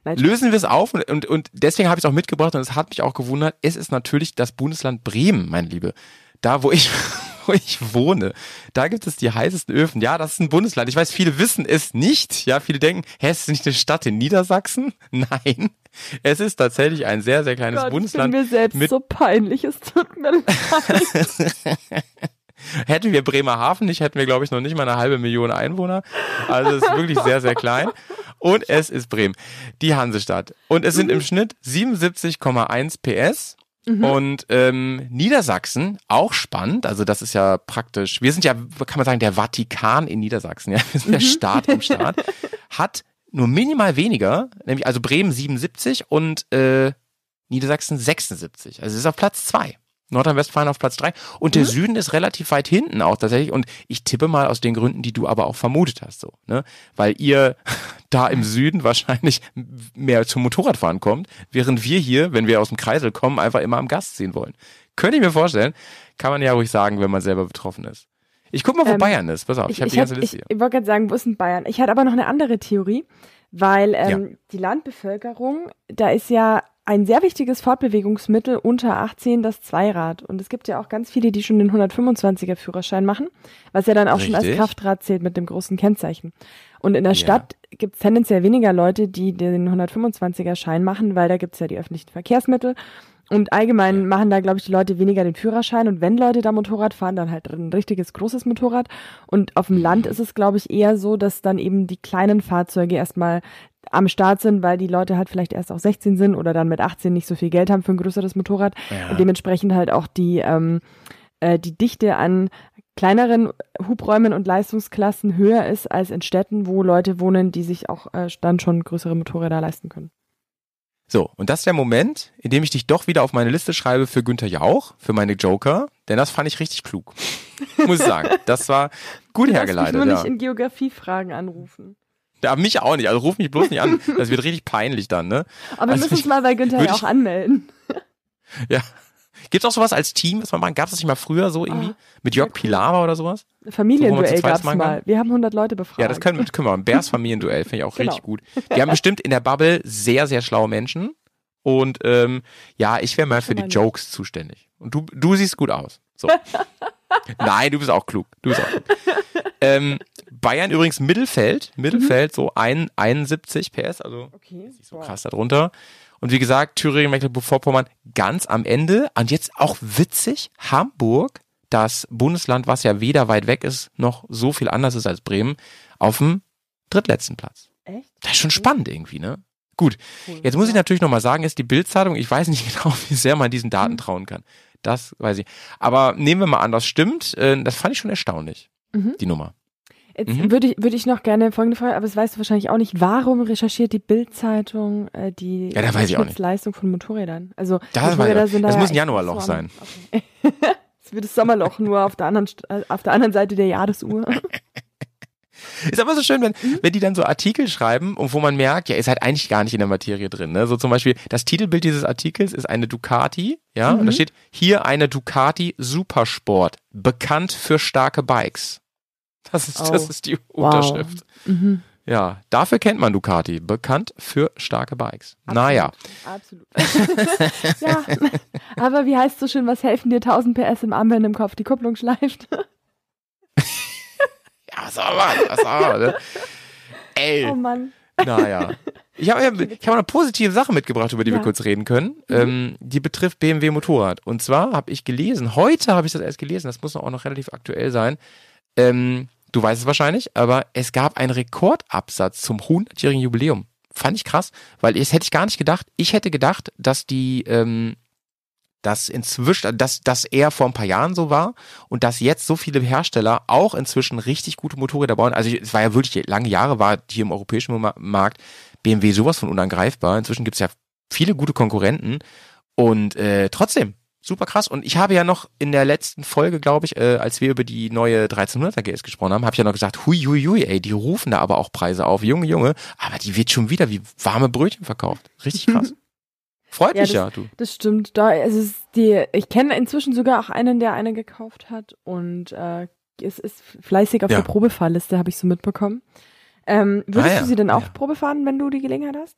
Nein, Lösen wir es auf und, und, und deswegen habe ich es auch mitgebracht und es hat mich auch gewundert, es ist natürlich das Bundesland Bremen, mein Liebe. Da, wo ich, wo ich wohne, da gibt es die heißesten Öfen. Ja, das ist ein Bundesland. Ich weiß, viele wissen es nicht. Ja, viele denken, hä, ist nicht eine Stadt in Niedersachsen? Nein. Es ist tatsächlich ein sehr, sehr kleines Gott, Bundesland. Ich bin mir selbst mit so peinlich, es tut mir leid. Hätten wir Bremerhaven nicht, hätten wir, glaube ich, noch nicht mal eine halbe Million Einwohner. Also es ist wirklich sehr, sehr klein. Und es ist Bremen, die Hansestadt. Und es sind im Schnitt 77,1 PS. Und ähm, Niedersachsen, auch spannend, also das ist ja praktisch, wir sind ja, kann man sagen, der Vatikan in Niedersachsen, ja, wir sind der Staat im Staat, hat nur minimal weniger, nämlich also Bremen 77 und äh, Niedersachsen 76. Also es ist auf Platz zwei. Nordrhein-Westfalen auf Platz drei Und der Süden ist relativ weit hinten auch tatsächlich. Und ich tippe mal aus den Gründen, die du aber auch vermutet hast, so, ne? Weil ihr da im Süden wahrscheinlich mehr zum Motorradfahren kommt, während wir hier, wenn wir aus dem Kreisel kommen, einfach immer am Gast ziehen wollen. Könnte ich mir vorstellen. Kann man ja ruhig sagen, wenn man selber betroffen ist. Ich guck mal, wo Ähm, Bayern ist. Pass auf, ich, habe die ich, ganze hab- Liste ich, hier. ich wollte gerade sagen, wo ist denn Bayern? Ich hatte aber noch eine andere Theorie, weil ähm, die Landbevölkerung, da ist ja ein sehr wichtiges Fortbewegungsmittel unter 18 das Zweirad. Und es gibt ja auch ganz viele, die schon den 125er Führerschein machen, was ja dann auch schon als Richtig. Kraftrad zählt mit dem großen Kennzeichen. Und in der Ja. Stadt gibt es tendenziell weniger Leute, die den 125er Schein machen, weil da gibt es ja die öffentlichen Verkehrsmittel. Und allgemein machen da, glaube ich, die Leute weniger den Führerschein. Und wenn Leute da Motorrad fahren, dann halt ein richtiges großes Motorrad. Und auf dem Land ist es, glaube ich, eher so, dass dann eben die kleinen Fahrzeuge erstmal am Start sind, weil die Leute halt vielleicht erst auch 16 sind oder dann mit 18 nicht so viel Geld haben für ein größeres Motorrad. Ja. Und dementsprechend halt auch die, ähm, äh, die Dichte an kleineren Hubräumen und Leistungsklassen höher ist als in Städten, wo Leute wohnen, die sich auch äh, dann schon größere Motorräder leisten können. So, und das ist der Moment, in dem ich dich doch wieder auf meine Liste schreibe für Günther Jauch, für meine Joker, denn das fand ich richtig klug. Muss ich sagen. Das war gut Du darfst mich hergeleitet. nur Ja. nicht in Geografiefragen anrufen. Ja, mich auch nicht. Also ruf mich bloß nicht an. Das wird richtig peinlich dann, ne? Aber wir Also müssen uns mal bei Günther ja auch anmelden. Ja. Gibt's auch sowas als Team, was man machen? Gab's das nicht mal früher so irgendwie? Ah, Mit Jörg. Pilawa oder sowas? Familienduell zweit gab's machen kann? mal. Wir haben 100 Leute befragt. Ja, das können, wir- können wir. Ein Bears Familienduell finde ich auch Genau. richtig gut. Wir haben bestimmt in der Bubble sehr, sehr schlaue Menschen. Und ähm, ja, ich wäre mal für die mal. Jokes zuständig. Und du, du siehst gut aus. So. Nein, du bist auch klug. Du bist auch klug. ähm, Bayern übrigens Mittelfeld. Mittelfeld, so ein, 71 PS, also Okay. nicht so wow. krass darunter. Und wie gesagt, Thüringen, Mecklenburg-Vorpommern ganz am Ende. Und jetzt auch witzig, Hamburg, das Bundesland, was ja weder weit weg ist, noch so viel anders ist als Bremen, auf dem drittletzten Platz. Echt? Das ist schon spannend irgendwie, ne? Gut, Cool. jetzt muss ich natürlich nochmal sagen, ist die Bildzeitung, ich weiß nicht genau, wie sehr man diesen Daten Mhm. trauen kann. Das weiß ich. Aber nehmen wir mal an, das stimmt. Äh, Das fand ich schon erstaunlich, Mhm. die Nummer. Jetzt Mhm. würde ich, würde ich noch gerne folgende Frage, aber das weißt du wahrscheinlich auch nicht. Warum recherchiert die Bild-Zeitung äh, die Ja, da. Leistung von Motorrädern? Also ich Motorräder sind da Das ja muss ein Januarloch so sein. Okay. Das wird das Sommerloch nur auf der anderen, äh, auf der anderen Seite der Jahresuhr. Ist aber so schön, wenn, Mhm. wenn die dann so Artikel schreiben und wo man merkt, ja, ist halt eigentlich gar nicht in der Materie drin. Ne? So zum Beispiel, das Titelbild dieses Artikels ist eine Ducati, ja, und da Mhm. steht hier eine Ducati Supersport, bekannt für starke Bikes. Das ist, das Oh. ist die Wow. Unterschrift. Mhm. Ja, dafür kennt man Ducati, bekannt für starke Bikes. Naja, Absolut. ja, aber wie heißt so schön, was helfen dir 1000 PS im Arm, wenn im Kopf die Kupplung schleift? ja, was man, was man, ne? Ey, Oh Mann. naja. Ich habe ich hab eine positive Sache mitgebracht, über die wir Ja. kurz reden können. Ähm, die betrifft BMW Motorrad. Und zwar habe ich gelesen, heute habe ich das erst gelesen, das muss auch noch relativ aktuell sein. Ähm, du weißt es wahrscheinlich, aber es gab einen Rekordabsatz zum 100-jährigen Jubiläum. Fand ich krass, weil das hätte ich gar nicht gedacht. Ich hätte gedacht, dass die, ähm, dass inzwischen, dass das eher vor ein paar Jahren so war und dass jetzt so viele Hersteller auch inzwischen richtig gute Motorräder bauen. Also es war ja wirklich lange Jahre war hier im europäischen Ma- Markt BMW sowas von unangreifbar. Inzwischen gibt's ja viele gute Konkurrenten und äh, trotzdem super krass. Und ich habe ja noch in der letzten Folge, glaube ich, äh, als wir über die neue 1300er GS gesprochen haben, habe ich ja noch gesagt, hui, hui, hui, ey, die rufen da aber auch Preise auf. Junge, Junge, aber die wird schon wieder wie warme Brötchen verkauft. Richtig krass. Freut Ja, mich das- ja, du. Das stimmt. Da ist es die, ich kenne inzwischen sogar auch einen, der eine gekauft hat und äh, es ist fleißig auf Ja. der Probefahrliste, habe ich so mitbekommen. Ähm, würdest Ah, ja. du sie denn auch. Probe fahren, wenn du die Gelegenheit hast?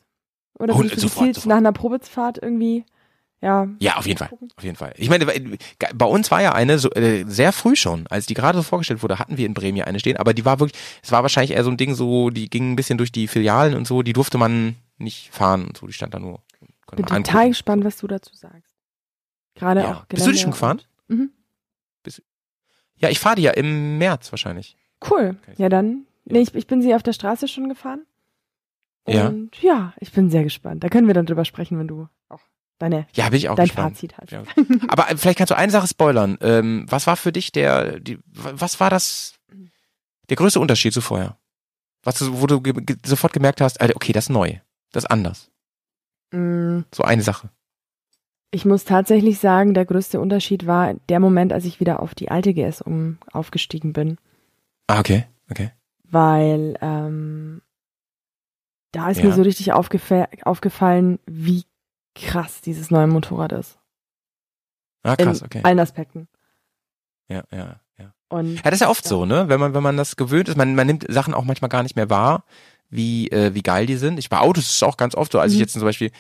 Oder Oh, würdest du sofort, gezielt sofort. nach einer Probefahrt irgendwie Ja. Ja, auf jeden Fall, auf jeden Fall. Ich meine, bei uns war ja eine so äh, sehr früh schon, als die gerade so vorgestellt wurde, hatten wir in Bremen ja eine stehen, aber die war wirklich, es war wahrscheinlich eher so ein Ding, so die ging ein bisschen durch die Filialen und so, die durfte man nicht fahren und so, die stand da nur. Bin total gespannt, was du dazu sagst. Gerade ja. auch. Bist du die schon gefahren? Mhm. Ja, ich fahre die ja im März wahrscheinlich. Cool. Ja, dann. Nee, ich, ich bin sie auf der Straße schon gefahren. Ja. Und ja, ich bin sehr gespannt. Da können wir dann drüber sprechen, wenn du deine, Ja, bin ich auch dein gespannt. Fazit hast. Ja. Aber äh, vielleicht kannst du eine Sache spoilern. Ähm, was war für dich der, die, was war das, der größte Unterschied zu vorher? Was du, wo du ge sofort gemerkt hast, Alter, okay, das ist neu, das ist anders. Mm, So eine Sache. Ich muss tatsächlich sagen, der größte Unterschied war der Moment, als ich wieder auf die alte GS um aufgestiegen bin. Ah, okay, okay. Weil ähm, da ist Ja. mir so richtig aufgefa aufgefallen, wie krass dieses neue Motorrad ist. Ah, krass, in okay. allen Aspekten. Ja, ja, ja. Und Ja, das ist ja oft Ja. so, ne? Wenn man, wenn man das gewöhnt ist, man, man nimmt Sachen auch manchmal gar nicht mehr wahr, wie, äh, wie geil die sind. Ich bei Autos ist es auch ganz oft so, als ich Mhm. jetzt zum Beispiel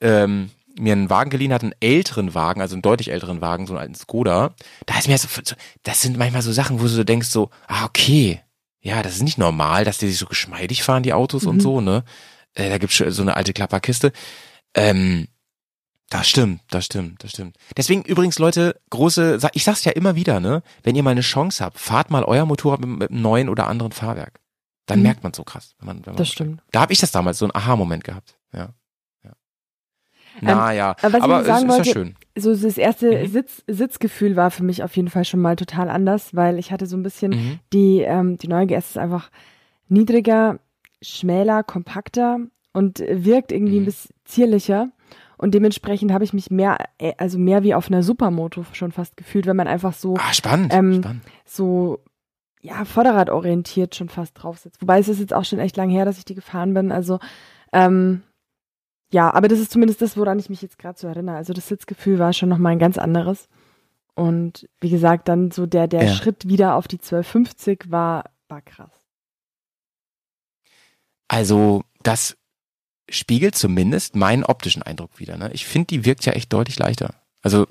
ähm, mir einen Wagen geliehen hatte, einen älteren Wagen, also einen deutlich älteren Wagen, so einen alten Skoda, da ist mir so, so das sind manchmal so Sachen, wo du so denkst, so, ah, okay, ja, das ist nicht normal, dass die sich so geschmeidig fahren, die Autos und Mhm. so, ne? Äh, da gibt's schon so eine alte Klapperkiste. Ähm, das stimmt, das stimmt, das stimmt. Deswegen übrigens, Leute, große, ich sag's ja immer wieder, ne? Wenn ihr mal eine Chance habt, fahrt mal euer Motorrad mit, mit einem neuen oder anderen Fahrwerk. Dann Mhm. merkt man so krass. Wenn man, wenn man das stimmt. Da habe ich das damals, so ein Aha-Moment gehabt. Ja. ja. Naja, aber ich aber sagen es ist ja wollte- schön. So das erste Mhm. Sitz, Sitzgefühl war für mich auf jeden Fall schon mal total anders, weil ich hatte so ein bisschen Mhm. die ähm, die neue GS ist einfach niedriger, schmäler, kompakter und wirkt irgendwie ein Mhm. bisschen zierlicher und dementsprechend habe ich mich mehr äh, also mehr wie auf einer Supermoto schon fast gefühlt, wenn man einfach so Ah, spannend, Ähm, spannend. so ja, Vorderradorientiert schon fast drauf sitzt. Wobei es ist jetzt auch schon echt lang her, dass ich die gefahren bin. Also ähm, ja, aber das ist zumindest das, woran ich mich jetzt gerade so erinnere. Also das Sitzgefühl war schon nochmal ein ganz anderes. Und wie gesagt, dann so der, der Ja. Schritt wieder auf die 1250 war, war krass. Also, das spiegelt zumindest meinen optischen Eindruck wieder. Ne? Ich finde, die wirkt ja echt deutlich leichter. Also,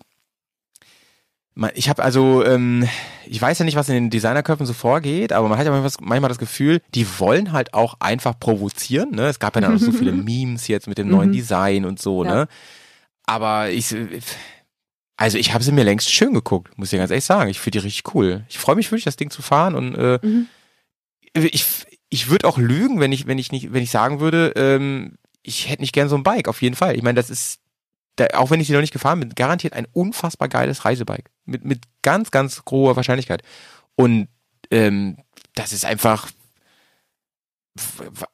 man- ich habe also, ähm, ich weiß ja nicht, was in den Designerköpfen so vorgeht, aber man hat ja manchmal, das- manchmal das Gefühl, die wollen halt auch einfach provozieren. Ne? Es gab ja dann auch so viele Memes jetzt mit dem neuen Mhm. Design und so. Ja. Ne? Aber ich, also ich habe sie mir längst schön geguckt, muss ich ganz ehrlich sagen. Ich finde die richtig cool. Ich freue mich wirklich, das Ding zu fahren und äh, Mhm. ich, ich würde auch lügen, wenn ich, wenn ich nicht, wenn ich sagen würde, ähm, ich hätte nicht gern so ein Bike, auf jeden Fall. Ich meine, das ist, da, auch wenn ich sie noch nicht gefahren bin, garantiert ein unfassbar geiles Reisebike. Mit, mit ganz, ganz hoher Wahrscheinlichkeit. Und ähm, das ist einfach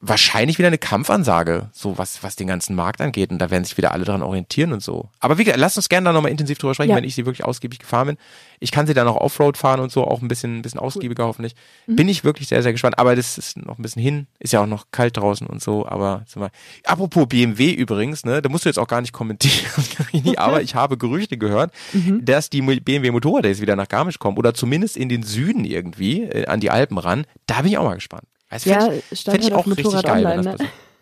wahrscheinlich wieder eine Kampfansage, so was, was den ganzen Markt angeht. Und da werden sich wieder alle dran orientieren und so. Aber wie gesagt, lasst uns gerne da nochmal intensiv drüber sprechen, Ja. wenn ich sie wirklich ausgiebig gefahren bin. Ich kann sie dann auch Offroad fahren und so, auch ein bisschen, ein bisschen ausgiebiger hoffentlich. Mhm. Bin ich wirklich sehr, sehr gespannt. Aber das ist noch ein bisschen hin. Ist ja auch noch kalt draußen und so. Aber mal, apropos BMW übrigens, ne, da musst du jetzt auch gar nicht kommentieren, aber ich habe Gerüchte gehört, Mhm. dass die BMW Motorräder wieder nach Garmisch kommen oder zumindest in den Süden irgendwie, äh, an die Alpen ran. Da bin ich auch mal gespannt. Das Ja, find ich, find ich halt auch richtig geil, online. wenn das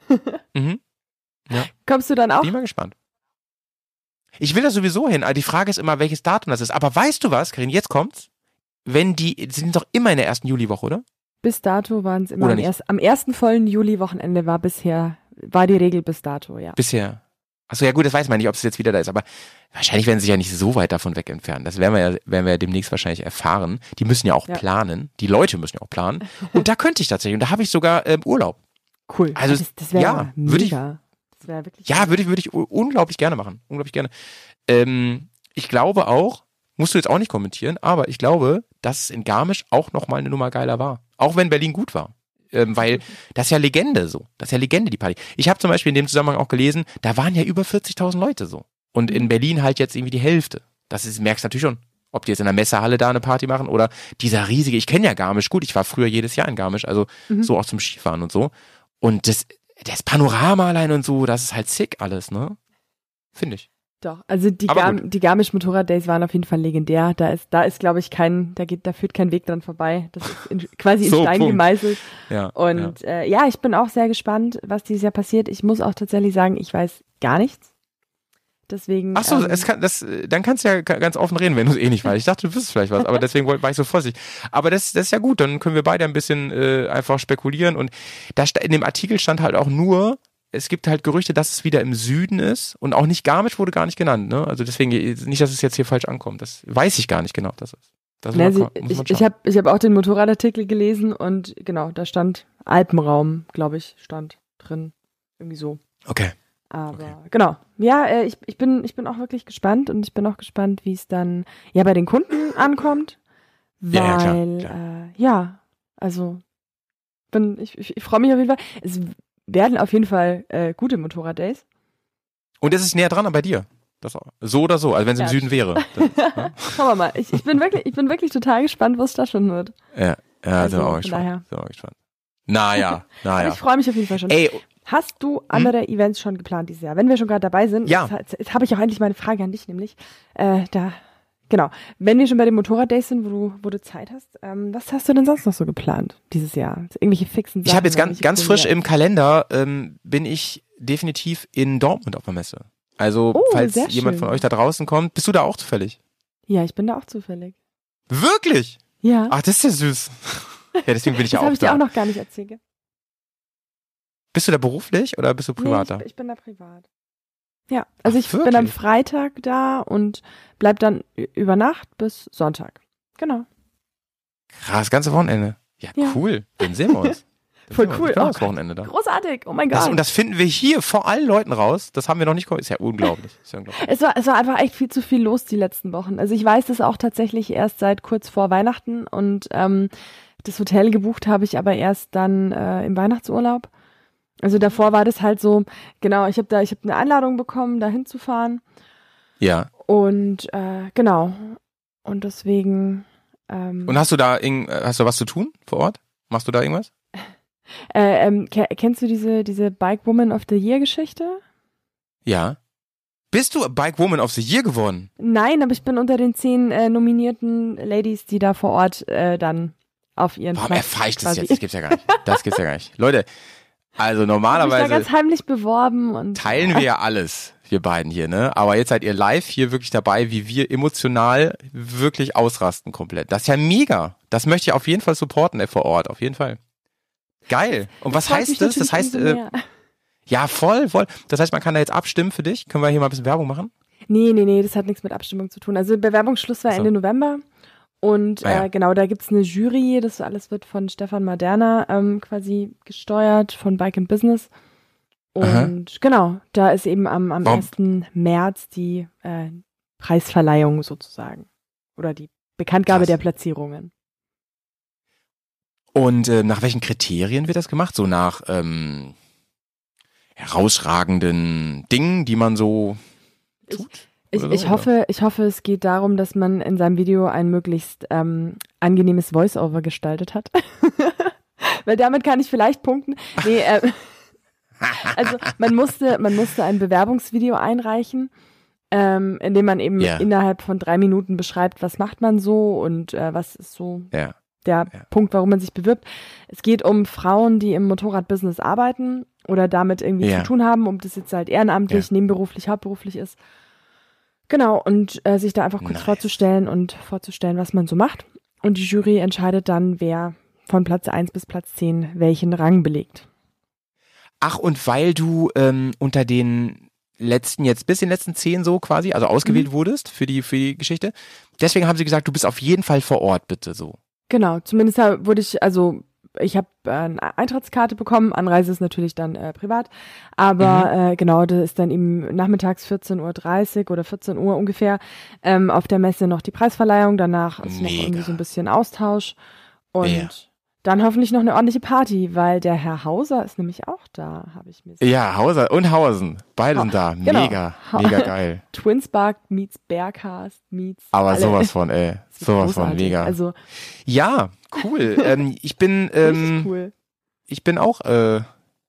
Ne? Mhm. Kommst du dann auch? Bin ich mal gespannt. Ich will da sowieso hin. aber Die Frage ist immer, welches Datum das ist. Aber weißt du was, Karin, jetzt kommt's. Wenn die, sie sind doch immer in der ersten Juliwoche, oder? Bis dato waren es immer am, erst, am ersten vollen Juli-Wochenende war bisher, war die Regel bis dato, ja. Bisher. Achso, ja gut, das weiß man nicht, ob es jetzt wieder da ist, aber wahrscheinlich werden sie sich ja nicht so weit davon weg entfernen. Das werden wir ja, werden wir ja demnächst wahrscheinlich erfahren. Die müssen ja auch Ja. planen. Die Leute müssen ja auch planen. Und da könnte ich tatsächlich, und da habe ich sogar ähm, Urlaub. Cool. Also, das das wäre ja, würde ich- mega. das wäre wirklich Ja, würde ich, würde ich unglaublich gerne machen. Unglaublich gerne. Ähm, ich glaube auch, musst du jetzt auch nicht kommentieren, aber ich glaube, dass es in Garmisch auch nochmal eine Nummer geiler war. Auch wenn Berlin gut war. Ähm, weil das ist ja Legende so. Das ist ja Legende, die Party. Ich habe zum Beispiel in dem Zusammenhang auch gelesen, da waren ja über 40.000 Leute so. Und in Berlin halt jetzt irgendwie die Hälfte. Das ist, merkst du natürlich schon. Ob die jetzt in der Messehalle da eine Party machen oder dieser riesige, ich kenne ja Garmisch gut, ich war früher jedes Jahr in Garmisch, also Mhm. so auch zum Skifahren und so. Und das, das Panorama allein und so, das ist halt sick alles, ne? Finde ich. Doch, also die, Gar die Garmisch Motorrad Days waren auf jeden Fall legendär. Da ist, da ist, glaube ich, kein, da geht, da führt kein Weg dran vorbei. Das ist in, quasi in So, Stein Punkt. gemeißelt. Ja. Und ja. Äh, ja, ich bin auch sehr gespannt, was dieses Jahr passiert. Ich muss auch tatsächlich sagen, ich weiß gar nichts. Deswegen. Ach so, ähm, es kann, das, dann kannst du ja ga- ganz offen reden, wenn du es eh nicht weißt. Ich dachte, du wüsstest vielleicht was, aber deswegen war ich so vorsichtig. Aber das, das ist ja gut, dann können wir beide ein bisschen äh, einfach spekulieren. Und da in dem Artikel stand halt auch nur, es gibt halt Gerüchte, dass es wieder im Süden ist und auch nicht Garmisch wurde gar nicht genannt. Ne? Also deswegen nicht, dass es jetzt hier falsch ankommt. Das weiß ich gar nicht genau, ob das ist. Das na, sie, ich ich habe ich hab auch den Motorradartikel gelesen und genau, da stand Alpenraum, glaube ich, stand drin. Irgendwie so. Okay. Aber Okay. genau. Ja, äh, ich, ich, bin, ich bin auch wirklich gespannt und ich bin auch gespannt, wie es dann ja bei den Kunden ankommt. Weil, Ja, ja, klar, klar. Äh, ja also bin, ich, ich, ich freue mich auf jeden Fall. Es werden auf jeden Fall äh, gute Motorrad-Days. Und es ist näher dran bei dir. Das auch. So oder so, also wenn es im Ja, Süden wäre. Das, ne? Schauen wir mal. Ich, ich, bin wirklich, ich bin wirklich total gespannt, wo es stattfinden wird. Ja, ja Also, sind wir auch gespannt. daher. Sind wir auch gespannt. Naja, naja. ich freue mich auf jeden Fall schon. Ey, Hast du andere Events schon geplant dieses Jahr? Wenn wir schon gerade dabei sind, Ja. habe ich auch endlich meine Frage an dich, nämlich äh, da genau. Wenn wir schon bei den Motorrad-Days sind, wo du, wo du Zeit hast, ähm, was hast du denn sonst noch so geplant dieses Jahr? Irgendwelche fixen Sachen? Ich habe jetzt ganz, ganz frisch im Kalender ähm, bin ich definitiv in Dortmund auf der Messe. Also Oh, falls jemand von euch da draußen kommt, bist du da auch zufällig? Ja, ich bin da auch zufällig. Wirklich? Ja. Ach, das ist ja süß. ja, deswegen bin ich das ja habe auch ich dir da. auch noch gar nicht erzählt. bist du da beruflich oder bist du privat nee, da? ich, ich bin da privat. Ja, also Ach, ich bin am wirklich? Freitag da und bleib dann über Nacht bis Sonntag. Genau. Krass, ganze Wochenende. Ja, Ja. cool. Dann sehen wir uns. Dann Voll wir uns. cool. Auch Oh das. Wochenende da. Großartig. Oh mein Das, Gott. und das finden wir hier vor allen Leuten raus. Das haben wir noch nicht. Ist ja unglaublich. Ist ja unglaublich. Es war, es war einfach echt viel zu viel los die letzten Wochen. Also ich weiß das auch tatsächlich erst seit kurz vor Weihnachten und ähm, das Hotel gebucht habe ich aber erst dann äh, im Weihnachtsurlaub. Also davor war das halt so, genau, ich habe da, ich habe eine Einladung bekommen, da hinzufahren Ja. Und äh, genau. Und deswegen ähm, Und hast du da irgend- äh, hast du was zu tun vor Ort? Machst du da irgendwas? äh, ähm, ke kennst du diese, diese Bike Woman of the Year Geschichte? Ja. Bist du Bike Woman of the Year geworden? Nein, aber ich bin unter den zehn äh, nominierten Ladies, die da vor Ort äh, dann auf ihren Warum Platz erfeicht es quasi- jetzt? Das gibt's ja gar nicht. Das gibt's ja gar nicht. Leute, also Hab mich da normalerweise ganz heimlich beworben und teilen wir ja alles, wir beiden hier, ne? Aber jetzt seid ihr live hier wirklich dabei, wie wir emotional wirklich ausrasten komplett. Das ist ja mega. Das möchte ich auf jeden Fall supporten ey, vor Ort, auf jeden Fall. Geil. Und was heißt das? Das heißt, äh, ja, voll, voll. Das heißt, man kann da jetzt abstimmen für dich. Können wir hier mal ein bisschen Werbung machen? Nee, nee, nee, das hat nichts mit Abstimmung zu tun. Also Bewerbungsschluss war So. Ende November. Und Ah ja. äh, genau, da gibt's eine Jury, das alles wird von Stefan Maderna ähm, quasi gesteuert, von Bike and Business. Aha. Und genau, da ist eben am, am Warum- 1. März die äh, Preisverleihung sozusagen. Oder die Bekanntgabe Krass. der Platzierungen. Und äh, nach welchen Kriterien wird das gemacht? So nach ähm, herausragenden Dingen, die man so tut? Ich, ich oder? hoffe, ich hoffe, es geht darum, dass man in seinem Video ein möglichst ähm, angenehmes Voice-Over gestaltet hat. Weil damit kann ich vielleicht punkten. Nee, äh, also man musste, man musste ein Bewerbungsvideo einreichen, ähm, in dem man eben Ja. innerhalb von drei Minuten beschreibt, was macht man so und äh, was ist so Ja. der Ja. Punkt, warum man sich bewirbt. Es geht um Frauen, die im Motorradbusiness arbeiten oder damit irgendwie zu tun haben, ob das jetzt halt ehrenamtlich, nebenberuflich, hauptberuflich ist. Genau, und äh, sich da einfach kurz Nice. vorzustellen und vorzustellen, was man so macht. Und die Jury entscheidet dann, wer von Platz 1 bis Platz 10 welchen Rang belegt. Ach, und weil du ähm, unter den letzten, jetzt bis den letzten zehn so quasi, also ausgewählt wurdest für die, für die Geschichte, deswegen haben sie gesagt, du bist auf jeden Fall vor Ort, bitte so. Genau, zumindest wurde ich, also ich habe äh, eine Eintrittskarte bekommen, Anreise ist natürlich dann äh, privat, aber äh, genau, da ist dann eben nachmittags 14.30 Uhr oder 14 Uhr ungefähr ähm, auf der Messe noch die Preisverleihung, danach ist noch Mega. irgendwie so ein bisschen Austausch und Ja. Dann hoffentlich noch eine ordentliche Party, weil der Herr Hauser ist nämlich auch da, habe ich mir Ja, Hauser und Hausen, beide Ha- sind da. genau. Mega, Ha- mega geil. Twinspark meets Bearcast meets Aber alle. sowas von, ey, sowas von mega. Also ja, cool. ähm, ich bin, ähm, cool. ich bin auch äh,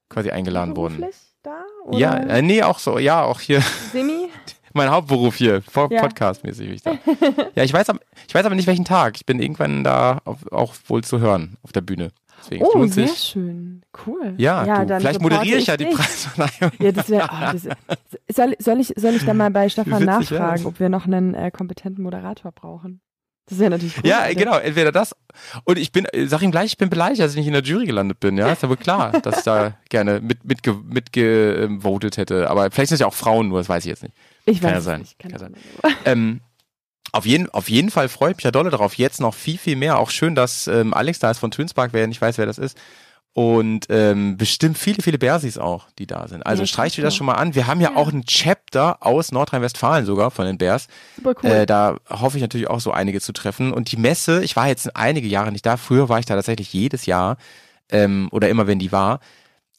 quasi eingeladen worden. Da? Ja, äh, nee, auch so, ja, auch hier, Semi? Mein Hauptberuf hier, Ja. Podcast-mäßig ich da. Ja, ich weiß, ich weiß aber nicht welchen Tag. Ich bin irgendwann da auf, auch wohl zu hören auf der Bühne. Deswegen es Oh, sehr sich. schön. Cool. Ja, du, dann vielleicht moderiere ich ja die. Preisverleihung. Ja, das wäre. Oh, das, soll, soll, ich, soll ich dann mal bei Stefan nachfragen, ob wir noch einen äh, kompetenten Moderator brauchen? Das wäre natürlich cool. Ja, genau, entweder das und ich bin, äh, sag ihm gleich, ich bin beleidigt, dass ich nicht in der Jury gelandet bin, ja, ist ja wohl klar, dass ich da gerne mit mitge, mitgevotet hätte, aber vielleicht sind es ja auch Frauen nur, das weiß ich jetzt nicht. Ich kann weiß ja sein, nicht. Keine kann Ahnung. Ähm, auf jeden, auf jeden Fall freue ich mich ja dolle darauf, jetzt noch viel, viel mehr, auch schön, dass ähm, Alex da ist von Twinspark, wer nicht weiß, wer das ist. Und ähm, bestimmt viele, viele Bersis auch, die da sind. Also Ja, streicht dir das schon mal an. Wir haben ja, Ja. auch ein Chapter aus Nordrhein-Westfalen sogar von den Bears. Super cool. Äh, da hoffe ich natürlich auch so einige zu treffen. Und die Messe, ich war jetzt einige Jahre nicht da. Früher war ich da tatsächlich jedes Jahr ähm, oder immer, wenn die war.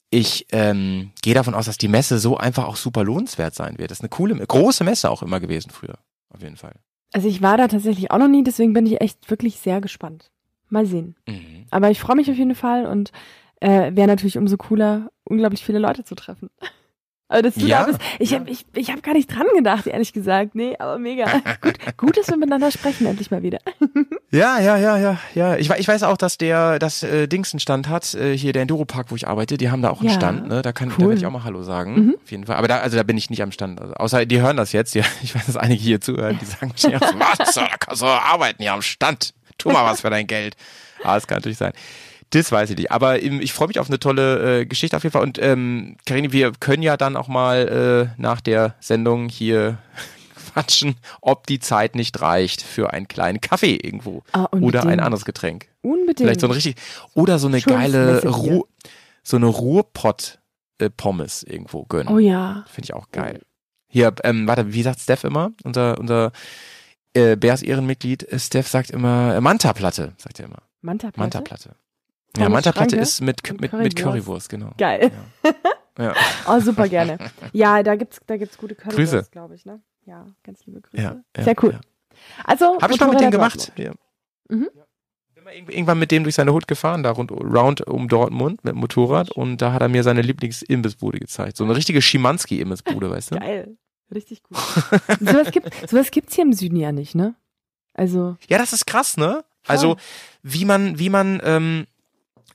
Ich ähm, gehe davon aus, dass die Messe so einfach auch super lohnenswert sein wird. Das ist eine coole, große Messe auch immer gewesen früher. Auf jeden Fall. also ich war da tatsächlich auch noch nie, deswegen bin ich echt wirklich sehr gespannt. Mal sehen. Mhm. Aber ich freue mich auf jeden Fall und äh, wäre natürlich umso cooler, unglaublich viele Leute zu treffen. Aber dass du Ja. da bist, ich habe ich, ich hab gar nicht dran gedacht, ehrlich gesagt. Nee, aber mega. gut, gut, dass wir miteinander sprechen, endlich mal wieder. Ja, ja, ja, ja, ja. Ich, ich weiß auch, dass der das äh, Dings einen Stand hat, äh, hier der Enduropark, wo ich arbeite, die haben da auch einen Ja. Stand, ne? Da kann da Cool. werde ich auch mal Hallo sagen. Mhm. Auf jeden Fall. Aber da, also da bin ich nicht am Stand. Also, außer die hören das jetzt, ja. Ich weiß, dass einige hier zuhören, die sagen was, da kannst du arbeiten hier am Stand. Tu mal was für dein Geld. Ah, das kann natürlich sein. Das weiß ich nicht. Aber ähm, ich freue mich auf eine tolle äh, Geschichte auf jeden Fall. Und ähm, Karini, wir können ja dann auch mal äh, nach der Sendung hier quatschen, ob die Zeit nicht reicht für einen kleinen Kaffee irgendwo. Ah, Oder ein anderes Getränk. Unbedingt. Vielleicht so ein richtig, oder so eine Schönes geile. Ruhr, so eine Ruhrpott-Pommes irgendwo gönnen. Oh ja. Finde ich auch geil. Hier, ähm, warte, wie sagt Steph immer? Unser, unser äh, Bears Ehrenmitglied, äh, Steph sagt immer äh, Manta-Platte, sagt er immer. Manta-Platte? Manta-Platte. Ja, Manta-Platte ist mit, Mit mit, mit Currywurst. Currywurst, genau. Geil. Ja. Oh, super gerne. Ja, da gibt's, da gibt's gute. Currywurst, glaube ich, ne? Ja, ganz liebe Grüße. Ja, ja, Sehr cool. ja. Also, Habe ich mal mit dem Motorräder gemacht. Ja. Mhm. Bin mal irgend- irgendwann mit dem durch seine Hut gefahren, da rund, round um Dortmund mit dem Motorrad und da hat er mir seine Lieblingsimbissbude gezeigt. So eine richtige Schimanski-Imbissbude, weißt du? Geil. Richtig gut. sowas, gibt, sowas gibt's hier im Süden ja nicht, ne? Also, Ja, das ist krass, ne? Also, wie man, wie man ähm,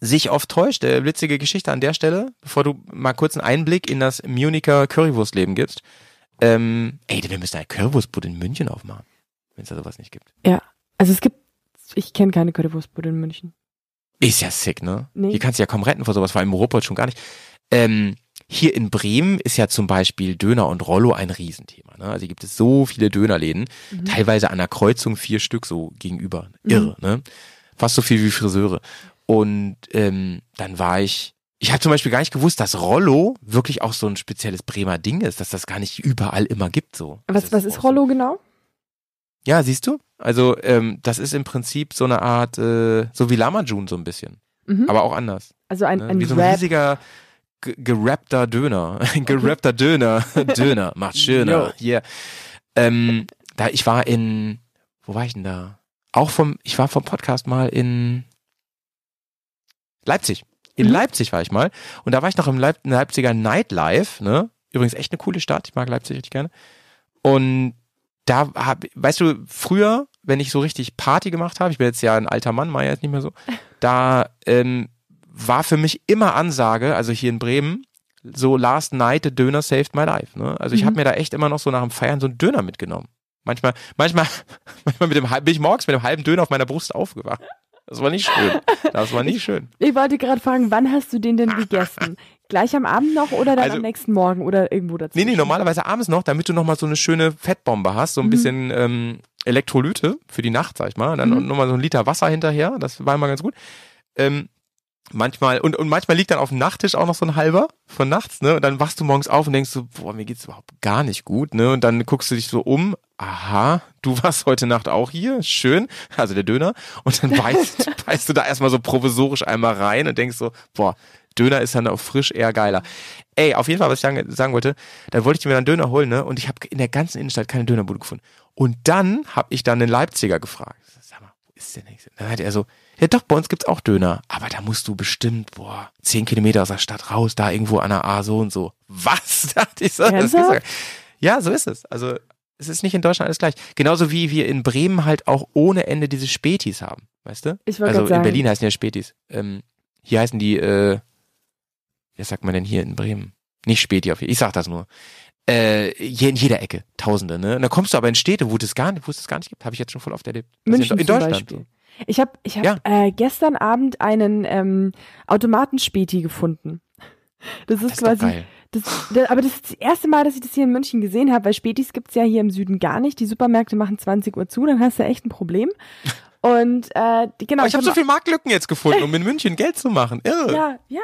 sich oft täuscht. Äh, witzige Geschichte an der Stelle, bevor du mal kurz einen Einblick in das Municher Currywurstleben gibst. Ähm, ey, wir müssen eine Currywurstbude in München aufmachen, wenn es da sowas nicht gibt. also es gibt, ich kenne keine Currywurstbude in München. Ist ja sick, ne? Nee. Hier kannst du ja kaum retten vor sowas, vor allem im Ruhrpott schon gar nicht. Ähm, hier in Bremen ist ja zum Beispiel Döner und Rollo ein Riesenthema. Ne? Also hier gibt es so viele Dönerläden, Mhm. teilweise an der Kreuzung vier Stück so gegenüber. Mhm. Irre, ne? Fast so viel wie Friseure. Und ähm, dann war ich, ich habe zum Beispiel gar nicht gewusst, dass Rollo wirklich auch so ein spezielles Bremer Ding ist, dass das gar nicht überall immer gibt so. Was, was ist so- Rollo genau? Ja, siehst du? Also ähm, das ist im Prinzip so eine Art, äh, so wie Lamajun so ein bisschen, Mhm. aber auch anders. Also ein, Ne? ein Wie so ein Rap. riesiger ge- gerappter Döner. Ein gerappter Döner. Döner macht schöner. Yeah. Ähm, da, ich war in, wo war ich denn da? Auch vom, ich war vom Podcast mal in Leipzig. In Mhm. Leipzig war ich mal. Und da war ich noch im Leip Leipziger Nightlife, ne? Übrigens echt eine coole Stadt. Ich mag Leipzig richtig gerne. Und da hab, weißt du, früher, wenn ich so richtig Party gemacht habe, ich bin jetzt ja ein alter Mann, ja jetzt nicht mehr so, da ähm, war für mich immer Ansage, also hier in Bremen, so Last Night, the Döner saved my life. Ne? Also ich Mhm. habe mir da echt immer noch so nach dem Feiern so einen Döner mitgenommen. Manchmal, manchmal, manchmal mit dem, halb- bin ich morgens mit einem halben Döner auf meiner Brust aufgewacht. Das war nicht schön. Das war nicht schön. Ich wollte gerade fragen, wann hast du den denn gegessen? Gleich am Abend noch oder dann Also- am nächsten Morgen oder irgendwo dazu? Nee, nee, normalerweise abends noch, damit du nochmal so eine schöne Fettbombe hast, so ein Mhm. bisschen ähm, Elektrolyte für die Nacht, sag ich mal. Und dann Mhm. nochmal so ein Liter Wasser hinterher, das war immer ganz gut. Ähm, manchmal, und, und manchmal liegt dann auf dem Nachttisch auch noch so ein halber von nachts, ne? Und dann wachst du morgens auf und denkst so, boah, mir geht's überhaupt gar nicht gut, ne? Und dann guckst du dich so um, aha, du warst heute Nacht auch hier, schön, also der Döner. Und dann beißt, beißt du da erstmal so provisorisch einmal rein und denkst so, boah, Döner ist dann auch frisch eher geiler. Ey, auf jeden Fall, was ich sagen, sagen wollte, dann wollte ich mir dann Döner holen, ne? Und ich habe in der ganzen Innenstadt keine Dönerbude gefunden. Und dann habe ich dann den Leipziger gefragt. Ist der nächste? Dann hat er so, ja doch, bei uns gibt's auch Döner. Aber da musst du bestimmt, boah, zehn Kilometer aus der Stadt raus, da irgendwo an der A so und so. Was? Dachte ich so. Ja, so ist es. Also, es ist nicht in Deutschland alles gleich. Genauso wie wir in Bremen halt auch ohne Ende diese Spätis haben. Weißt du? Ich Also in sagen. Berlin heißen ja Spätis. Ähm, Hier heißen die, äh, was sagt man denn hier in Bremen? Nicht Späti auf ich sag das nur. Äh, hier in jeder Ecke, Tausende, ne? Und dann kommst du aber in Städte, wo es gar nicht, wo es das gar nicht gibt, habe ich jetzt schon voll oft erlebt. Also München in, in zum Deutschland. Beispiel. Ich habe ich hab, Ja. äh, gestern Abend einen ähm, Automatenspäti gefunden. Das ist, Das ist quasi, das, das, aber das ist das erste Mal, dass ich das hier in München gesehen habe, weil Spätis gibt's ja hier im Süden gar nicht. Die Supermärkte machen 20 Uhr zu, dann hast du echt ein Problem. Und äh, genau, Aber ich habe so viele Marktlücken jetzt gefunden, um in München Geld zu machen. Irre. Ja, ja.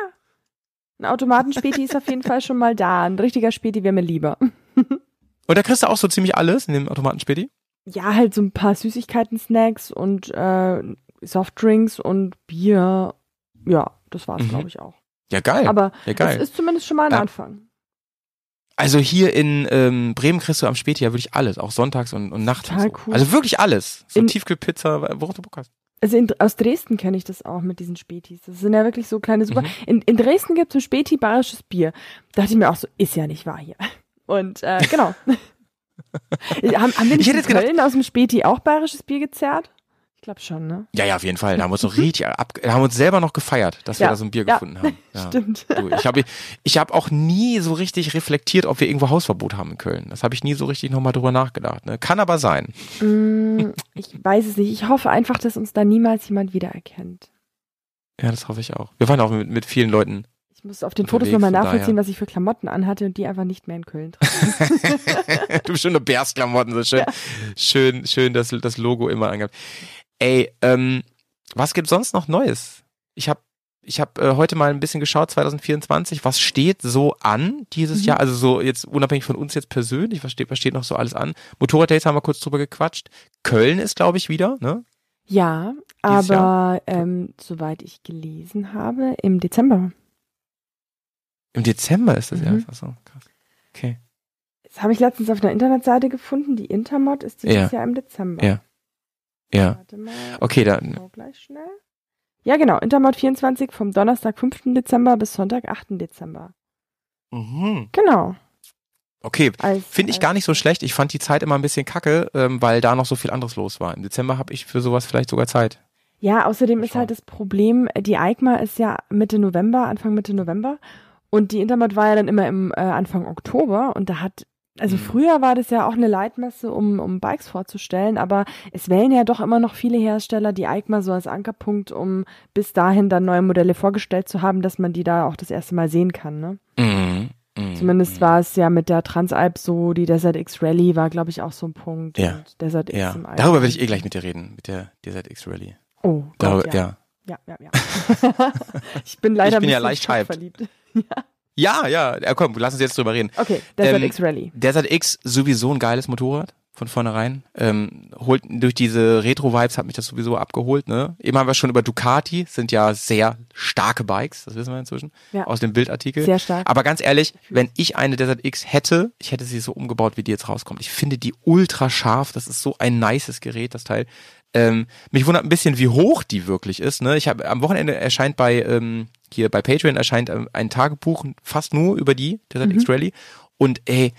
Ein Automatenspäti ist auf jeden Fall schon mal da. Ein richtiger Späti wäre mir lieber. Und da kriegst du auch so ziemlich alles in dem Automatenspäti. Ja, halt so ein paar Süßigkeiten, Snacks und äh, Softdrinks und Bier. Ja, das war's, Mhm. glaube ich, auch. Ja, geil. Aber ja, geil. es ist zumindest schon mal ein Ja. Anfang. Also hier in ähm, Bremen kriegst du am Späti ja wirklich alles, auch sonntags und, und nachts. Und so. cool. Also wirklich alles. So In- Tiefkühlpizza, worauf du Bock hast. Also in, aus Dresden kenne ich das auch mit diesen Spätis. Das sind ja wirklich so kleine Super. Mhm. In, in Dresden gibt es ein Späti bayerisches Bier. Da dachte ich mir auch so, ist ja nicht wahr hier. Und äh, genau. haben, haben wir nicht Ich in jetzt gedacht- Köln aus dem Späti auch bayerisches Bier gezerrt? Ich glaube schon, ne? Ja, ja, auf jeden Fall. Da haben wir uns noch richtig ab, da haben wir uns selber noch gefeiert, dass wir Ja, da so ein Bier ja. gefunden haben. Ja. Stimmt. Du, ich habe ich hab auch nie so richtig reflektiert, ob wir irgendwo Hausverbot haben in Köln. Das habe ich nie so richtig nochmal drüber nachgedacht. Ne? Kann aber sein. Mm, ich weiß es nicht. Ich hoffe einfach, dass uns da niemals jemand wiedererkennt. Ja, das hoffe ich auch. Wir waren auch mit, mit vielen Leuten. Ich muss auf den Fotos nochmal nachvollziehen, was ich für Klamotten anhatte und die einfach nicht mehr in Köln tragen. du schöne Bärsklamotten, so schön, schön, schön das, das Logo immer angehabt. Ey, ähm, was gibt sonst noch Neues? Ich habe ich hab, äh, heute mal ein bisschen geschaut, 2024, was steht so an dieses Mhm. Jahr? Also so jetzt unabhängig von uns jetzt persönlich, was steht, was steht noch so alles an? Motorraddates haben wir kurz drüber gequatscht. Köln ist, glaube ich, wieder, ne? Ja, Dieses aber ähm, soweit ich gelesen habe, im Dezember. Im Dezember ist das Mhm. erst. Achso, krass. Okay. Das habe ich letztens auf einer Internetseite gefunden. Die Intermod ist dieses Ja. Jahr im Dezember. Ja. Ja. Warte mal. Okay, dann. gleich schnell. Ja, genau. Intermod 24 vom Donnerstag, 5. Dezember bis Sonntag, 8. Dezember. Mhm. Genau. Okay, Finde ich als- gar nicht so schlecht. Ich fand die Zeit immer ein bisschen kacke, ähm, weil da noch so viel anderes los war. Im Dezember habe ich für sowas vielleicht sogar Zeit. Ja, außerdem ist halt das Problem, die EICMA ist ja Mitte November, Anfang Mitte November. Und die Intermod war ja dann immer im äh, Anfang Oktober und da hat, also Mhm. früher war das ja auch eine Leitmesse, um, um Bikes vorzustellen, aber es wählen ja doch immer noch viele Hersteller die EICMA so als Ankerpunkt, um bis dahin dann neue Modelle vorgestellt zu haben, dass man die da auch das erste Mal sehen kann. Ne? Mhm. Mhm. Zumindest war es ja mit der Transalp so, die Desert X Rally war, glaube ich, auch so ein Punkt. Ja. Desert X Ja, im darüber will ich eh gleich mit dir reden, mit der DZX Rally. Oh, Darüber, Gott, ja. ja. Ja, ja, ja. ich bin leider Ich bin ein ja bisschen leicht hyped. verliebt. Ja, ja, ja, komm, lass uns jetzt drüber reden. Okay, Desert Ähm, X Rally. Desert X sowieso ein geiles Motorrad von vornherein. Ähm, holt durch diese Retro-Vibes hat mich das sowieso abgeholt. Ne? Eben haben wir schon über Ducati, sind ja sehr starke Bikes, das wissen wir inzwischen Ja. aus dem Bildartikel. Sehr stark. Aber ganz ehrlich, wenn ich eine Desert X hätte, ich hätte sie so umgebaut, wie die jetzt rauskommt. Ich finde die ultra scharf. Das ist so ein nices Gerät, das Teil. Ähm, mich wundert ein bisschen, wie hoch die wirklich ist. Ne? Ich habe am Wochenende erscheint bei ähm, hier bei Patreon erscheint ähm, ein Tagebuch fast nur über die Desert X Rally. Und ey,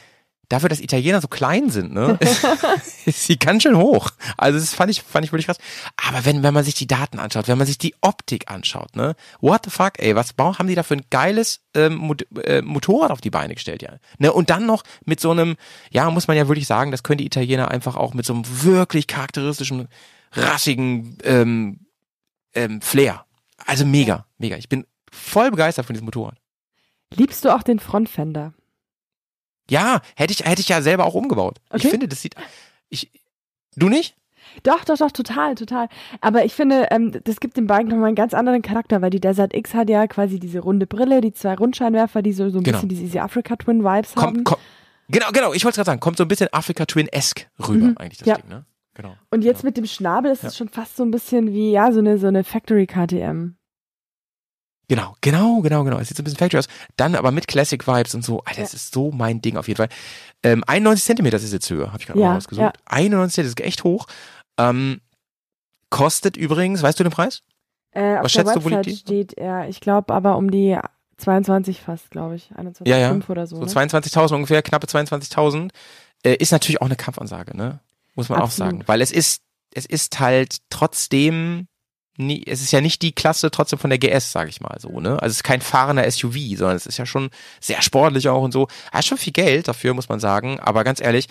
dafür, dass Italiener so klein sind, ne, ist sie ganz schön hoch. Also das fand ich, fand ich wirklich krass. Aber wenn, wenn man sich die Daten anschaut, wenn man sich die Optik anschaut, ne, what the fuck, ey, was haben die da für ein geiles ähm, Mot äh, Motorrad auf die Beine gestellt, ja? Ne, und dann noch mit so einem, ja, muss man ja wirklich sagen, das können die Italiener einfach auch mit so einem wirklich charakteristischen, rassigen ähm, ähm, Flair. Also mega, mega. Ich bin voll begeistert von diesem Motorrad. Liebst du auch den Frontfender? Ja, hätte ich, hätte ich ja selber auch umgebaut. Okay. Ich finde, das sieht, ich, du nicht? Doch, doch, doch, total, total. Aber ich finde, ähm, das gibt dem Bike nochmal einen ganz anderen Charakter, weil die Desert X hat ja quasi diese runde Brille, die zwei Rundscheinwerfer, die so, so ein Genau. bisschen diese Easy Africa Twin Vibes haben. Kommt, kommt, genau, genau, ich wollte gerade sagen, kommt so ein bisschen Africa Twin-esque rüber, Mhm, eigentlich das ja. Ding, ne? Genau. Und jetzt genau. mit dem Schnabel ist Ja. es schon fast so ein bisschen wie, ja, so eine, so eine Factory KTM. Genau, genau, genau, genau. Es sieht so ein bisschen Factory aus. Dann aber mit Classic Vibes und so. Alter, das Ja. ist so mein Ding auf jeden Fall. Ähm, 91 Zentimeter ist jetzt Höhe, habe ich gerade Ja, mal rausgesucht. 91 Zentimeter ist echt hoch. Ähm, kostet übrigens, weißt du den Preis? Äh, Was schätzt du, wo liegt die? steht er, ich glaube aber um die 22 fast, glaube ich. 21,5 Ja, ja. oder so. So ne? 22.000 ungefähr, knappe 22.000. Äh, ist natürlich auch eine Kampfansage, ne? Muss man auch Absolut. sagen. Weil es ist, es ist halt trotzdem nie, es ist ja nicht die Klasse trotzdem von der GS, sage ich mal so, ne? Also es ist kein fahrender SUV, sondern es ist ja schon sehr sportlich auch und so. Er schon viel Geld dafür, muss man sagen. Aber ganz ehrlich,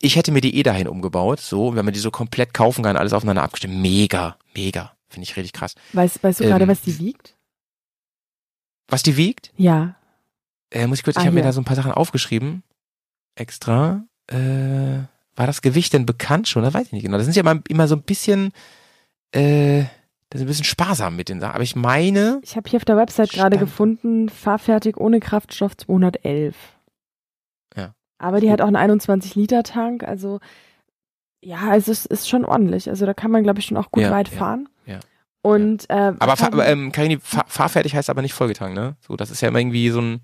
ich hätte mir die eh dahin umgebaut, so, wenn man die so komplett kaufen kann, alles aufeinander abgestimmt. Mega, mega. Finde ich richtig krass. Weißt, weißt du Ähm, gerade, was die wiegt? Was die wiegt? Ja. Äh, muss ich kurz, ich Ah, habe mir da so ein paar Sachen aufgeschrieben. Extra. Äh, war das Gewicht denn bekannt schon? Das weiß ich nicht genau. Das sind ja immer, immer so ein bisschen, äh, das ist ein bisschen sparsam mit den Sachen. Aber ich meine, Ich habe hier auf der Website gerade gefunden, fahrfertig ohne Kraftstoff 211. Ja. Aber die hat auch einen 21-Liter-Tank, also ja, also es ist schon ordentlich. Also da kann man, glaube ich, schon auch gut Ja, weit ja, fahren. ja. Und äh, aber, fahr, aber ähm, Karini, fahr, fahrfertig heißt aber nicht vollgetankt, ne? So, das ist ja immer irgendwie so ein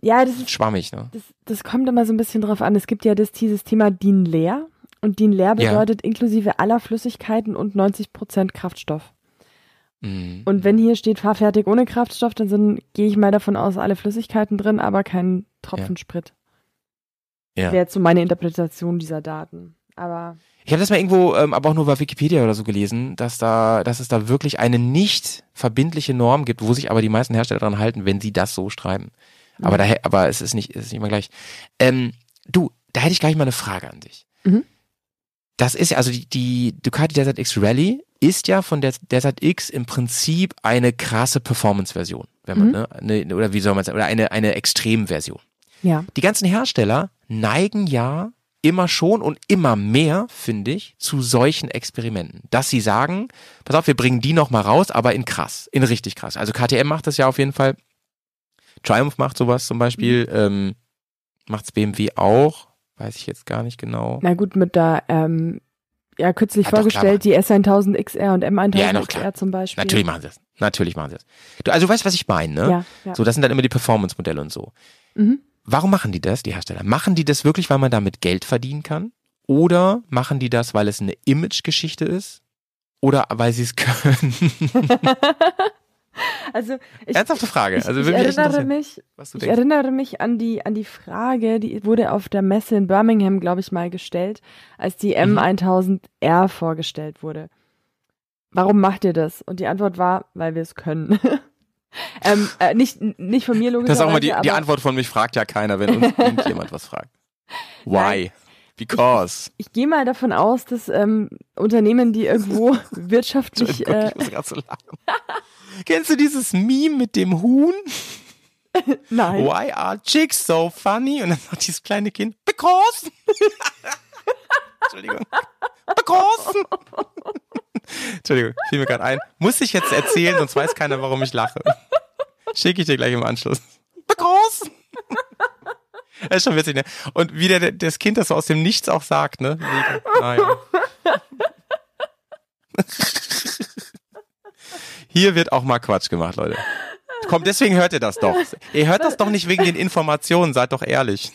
ja, das ist schwammig, ne? Das, das kommt immer so ein bisschen drauf an. Es gibt ja das, dieses Thema DIN leer. Und DIN leer Ja. bedeutet inklusive aller Flüssigkeiten und 90 Prozent Kraftstoff. Mhm. Und wenn hier steht fahrfertig ohne Kraftstoff, dann sind, gehe ich mal davon aus, alle Flüssigkeiten drin, aber kein Tropfen Sprit. Ja. Wäre jetzt so meine Interpretation dieser Daten. Aber Ich habe das mal irgendwo, ähm, aber auch nur bei Wikipedia oder so gelesen, dass da, dass es da wirklich eine nicht verbindliche Norm gibt, wo sich aber die meisten Hersteller dran halten, wenn sie das so schreiben. Aber Mhm. da, aber es ist nicht, es ist nicht mal gleich. Ähm, du, da hätte ich gleich mal eine Frage an dich. Mhm. Das ist ja, also die, die Ducati Desert X Rally ist ja von der Desert X im Prinzip eine krasse Performance-Version, wenn man, Mhm. ne, ne, oder wie soll man sagen, oder eine, eine Extrem-Version. ja. Die ganzen Hersteller neigen ja immer schon und immer mehr, finde ich, zu solchen Experimenten. Dass sie sagen, pass auf, wir bringen die noch mal raus, aber in krass, in richtig krass. Also KTM macht das ja auf jeden Fall. Triumph macht sowas zum Beispiel. Mhm. Ähm, macht's BMW auch. Weiß ich jetzt gar nicht genau. Na gut, mit der, ähm, ja, kürzlich doch, vorgestellt, die S1000 XR und M1000 Ja, XR zum Beispiel. Natürlich machen sie das. Natürlich machen sie das. Du, also du weißt, was ich meine, ne? Ja, ja. So, das sind dann immer die Performance-Modelle und so. Mhm. Warum machen die das, die Hersteller? Machen die das wirklich, weil man damit Geld verdienen kann? Oder machen die das, weil es eine Image-Geschichte ist? Oder weil sie es können? also ich, Ernsthafte Frage. ich, Also ich erinnere mich, was du Ich denkst. erinnere mich an die, an die Frage, die wurde auf der Messe in Birmingham, glaube ich, mal gestellt, als die Mhm. M1000R vorgestellt wurde. Warum macht ihr das? Und die Antwort war, weil wir es können. ähm, äh, nicht, nicht von mir Das logischerweise, ist auch immer die, die Antwort von mich, fragt ja keiner, wenn uns irgendjemand was fragt. Why? Because. ich gehe mal davon aus, dass ähm, Unternehmen, die irgendwo wirtschaftlich, äh, ich muss gerade so lachen. Kennst du dieses Meme mit dem Huhn? nein, Why are chicks so funny? Und dann sagt dieses kleine Kind, because. Entschuldigung. Because. Entschuldigung, fiel mir gerade ein. Muss ich jetzt erzählen, sonst weiß keiner, warum ich lache. Schicke ich dir gleich im Anschluss. Because. Das ist schon witzig, ne? Und wie der, das Kind das so aus dem Nichts auch sagt, ne? Mega. Naja. Hier wird auch mal Quatsch gemacht, Leute. Komm, deswegen hört ihr das doch. Ihr hört das doch nicht wegen den Informationen, seid doch ehrlich.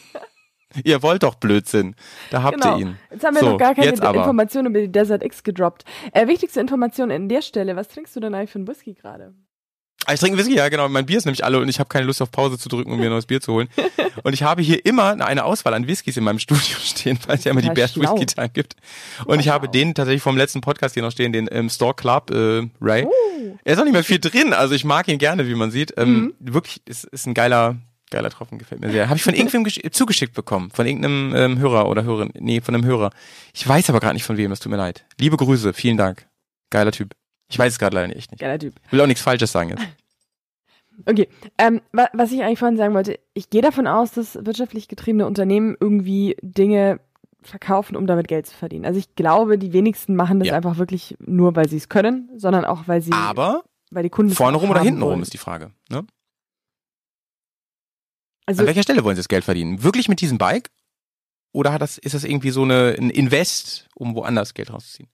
Ihr wollt doch Blödsinn. Da habt genau. ihr ihn. Jetzt haben wir So, noch gar keine. Informationen über die Desert X gedroppt. Äh, wichtigste Information an der Stelle, was trinkst du denn eigentlich für einen Whisky gerade? Ah, Ich trinke Whisky, ja genau. Mein Bier ist nämlich alle und ich habe keine Lust auf Pause zu drücken, um mir ein neues Bier zu holen. Und ich habe hier immer eine Auswahl an Whiskys in meinem Studio stehen, weil es ja immer die schlau. Whisky Time gibt. Und ich habe Wow. den tatsächlich vom letzten Podcast hier noch stehen, den ähm, Store Club äh, Ray. Oh. Er ist auch nicht mehr viel drin, also ich mag ihn gerne, wie man sieht. Ähm, Wirklich, ist, ist ein geiler, geiler Tropfen, gefällt mir sehr. Habe ich von irgendwem gesch- zugeschickt bekommen, von irgendeinem ähm, Hörer oder Hörerin. Nee, von einem Hörer. Ich weiß aber gerade nicht von wem, es tut mir leid. Liebe Grüße, vielen Dank. Geiler Typ. Ich weiß es gerade leider nicht, echt nicht. Geiler Typ. Will auch nichts Falsches sagen jetzt. Okay, ähm, wa was ich eigentlich vorhin sagen wollte, ich gehe davon aus, dass wirtschaftlich getriebene Unternehmen irgendwie Dinge verkaufen, um damit Geld zu verdienen. Also ich glaube, die wenigsten machen das Ja. einfach wirklich nur, weil sie es können, sondern auch, weil sie, Aber weil die Kunden vorne rum oder hinten rum ist die Frage. Ne? Also An welcher Stelle wollen Sie das Geld verdienen? Wirklich mit diesem Bike? Oder das, ist das irgendwie so eine, ein Invest, um woanders Geld rauszuziehen?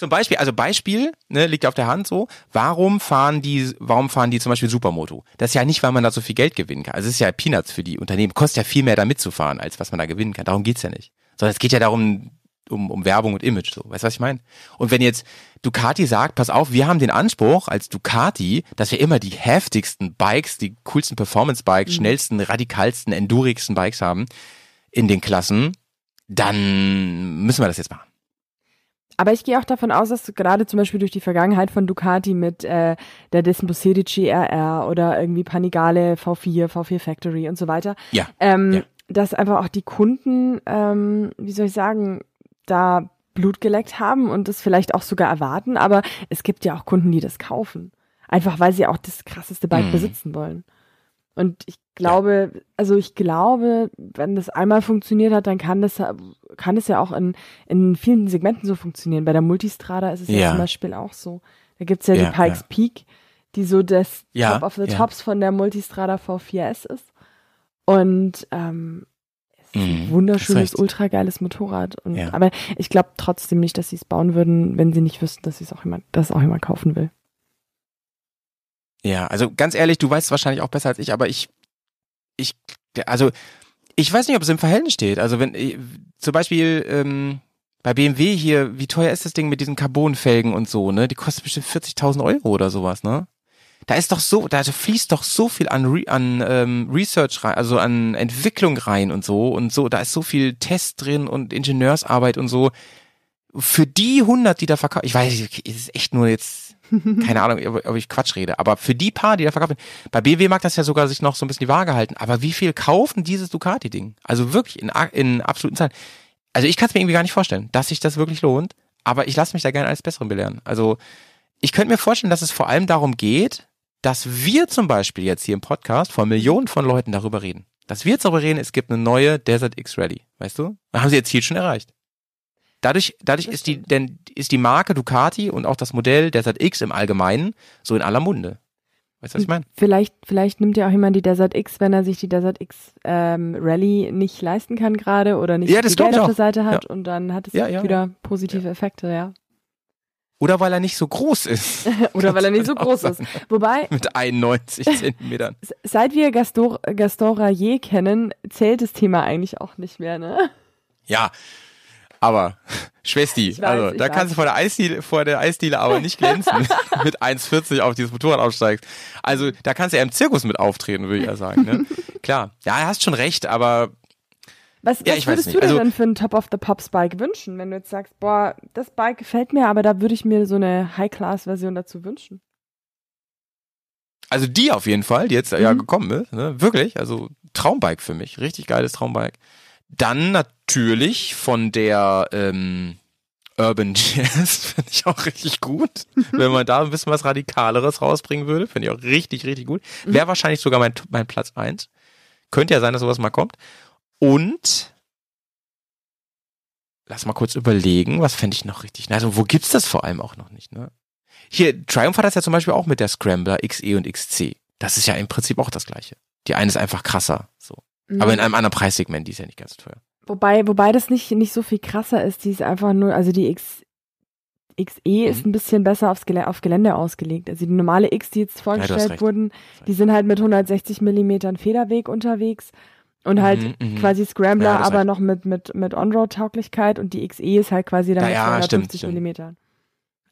Zum Beispiel, also Beispiel, ne, liegt auf der Hand so, warum fahren die, warum fahren die zum Beispiel Supermoto? Das ist ja nicht, weil man da so viel Geld gewinnen kann. Also es ist ja Peanuts für die Unternehmen, kostet ja viel mehr da mitzufahren, als was man da gewinnen kann. Darum geht's ja nicht. Sondern es geht ja darum, um, um Werbung und Image, so. Weißt du, was ich meine? Und wenn jetzt Ducati sagt, pass auf, wir haben den Anspruch als Ducati, dass wir immer die heftigsten Bikes, die coolsten Performance-Bikes, Mhm. schnellsten, radikalsten, endurigsten Bikes haben in den Klassen, dann müssen wir das jetzt machen. Aber ich gehe auch davon aus, dass gerade zum Beispiel durch die Vergangenheit von Ducati mit äh, der Desmo 16 RR oder irgendwie Panigale V4, V4 Factory und so weiter, Ja. ähm, Ja. dass einfach auch die Kunden, ähm, wie soll ich sagen, da Blut geleckt haben und das vielleicht auch sogar erwarten. Aber es gibt ja auch Kunden, die das kaufen. Einfach weil sie auch das krasseste Bike Mhm. besitzen wollen. Und ich glaube, also ich glaube, wenn das einmal funktioniert hat, dann kann das, kann das ja auch in, in vielen Segmenten so funktionieren. Bei der Multistrada ist es ja, Ja. zum Beispiel auch so. Da gibt's ja, Ja, die Pikes ja. Peak, die so das Ja, Top of the ja. Tops von der Multistrada V4S ist. Und ähm, es ist ein Mhm, wunderschönes, ultra geiles Motorrad. Und, Ja. Aber ich glaube trotzdem nicht, dass sie es bauen würden, wenn sie nicht wüssten, dass sie es auch jemand, dass auch jemand kaufen will. Ja, also ganz ehrlich, du weißt es wahrscheinlich auch besser als ich, aber ich, ich, also ich weiß nicht, ob es im Verhältnis steht. Also wenn äh, zum Beispiel ähm, bei BMW hier, wie teuer ist das Ding mit diesen Carbonfelgen und so, ne? Die kostet bestimmt 40.000 Euro oder sowas, ne? Da ist doch so, da fließt doch so viel an, Re, an ähm, Research rein, also an Entwicklung rein und so und so. Da ist so viel Test drin und Ingenieursarbeit und so. Für die 100, die da verkaufen, ich weiß, es ist echt nur jetzt keine Ahnung, ob, ich Quatsch rede, aber für die paar, die da verkaufen, bei BMW mag das ja sogar sich noch so ein bisschen die Waage halten, aber wie viel kaufen dieses Ducati-Ding? Also wirklich in, in absoluten Zahlen. Also ich kann es mir irgendwie gar nicht vorstellen, dass sich das wirklich lohnt, aber ich lasse mich da gerne als Besseren belehren. Also ich könnte mir vorstellen, dass es vor allem darum geht, dass wir zum Beispiel jetzt hier im Podcast vor Millionen von Leuten darüber reden. Dass wir jetzt darüber reden, es gibt eine neue Desert X Rally, weißt du? Da haben sie ihr Ziel schon erreicht. Dadurch, dadurch ist die, denn ist die Marke Ducati und auch das Modell Desert X im Allgemeinen so in aller Munde. Weißt du, was ich meine? Vielleicht, vielleicht nimmt ja auch jemand die Desert X, wenn er sich die Desert X ähm, Rally nicht leisten kann gerade oder nicht Ja, so das viel glaub Geld auf der Seite hat und dann hat es Ja, ja, wieder positive Effekte, ja. Oder weil er nicht so groß ist. Oder weil er nicht so groß ist. sein. Wobei, Mit 91 Zentimetern. seit wir Gaston, Gaston Rayer kennen, zählt das Thema eigentlich auch nicht mehr, ne? Ja. Aber, Schwesti, Ich weiß, also, da weiß. kannst du vor der Eisdiele, vor der Eisdiele aber nicht glänzen, mit 1,40 auf dieses Motorrad aufsteigst. Also, da kannst du ja im Zirkus mit auftreten, würde ich ja sagen, ne? Klar. Ja, hast schon recht, aber Was, Ja, was würdest du dir Also- denn für ein Top of the Pops Bike wünschen, wenn du jetzt sagst, boah, das Bike gefällt mir, aber da würde ich mir so eine High-Class-Version dazu wünschen? Also die auf jeden Fall, die jetzt ja Mhm. gekommen ist, ne? Wirklich, also Traumbike für mich, richtig geiles Traumbike. Dann natürlich von der ähm, Urban Jazz, finde ich auch richtig gut. Wenn man da ein bisschen was Radikaleres rausbringen würde, finde ich auch richtig, richtig gut. Wäre wahrscheinlich sogar mein, mein Platz eins. Könnte ja sein, dass sowas mal kommt. Und lass mal kurz überlegen, was fände ich noch richtig. Und wo gibt's das vor allem auch noch nicht, ne? Hier, Triumph hat das ja zum Beispiel auch mit der Scrambler XE und XC. Das ist ja im Prinzip auch das gleiche. Die eine ist einfach krasser. Mhm. Aber in einem anderen Preissegment, die ist ja nicht ganz so teuer. Wobei, wobei das nicht, nicht so viel krasser ist, die ist einfach nur, also die X, XE ist Mhm. ein bisschen besser aufs Gelä auf Gelände ausgelegt. Also die normale X, die jetzt vorgestellt recht. wurden, die sind halt mit 160 Millimetern Federweg unterwegs und halt Mhm, mhm. quasi Scrambler, Ja, aber recht. noch mit, mit, mit On-Road-Tauglichkeit und die XE ist halt quasi dann Ja, mit ja, 250 stimmt, stimmt.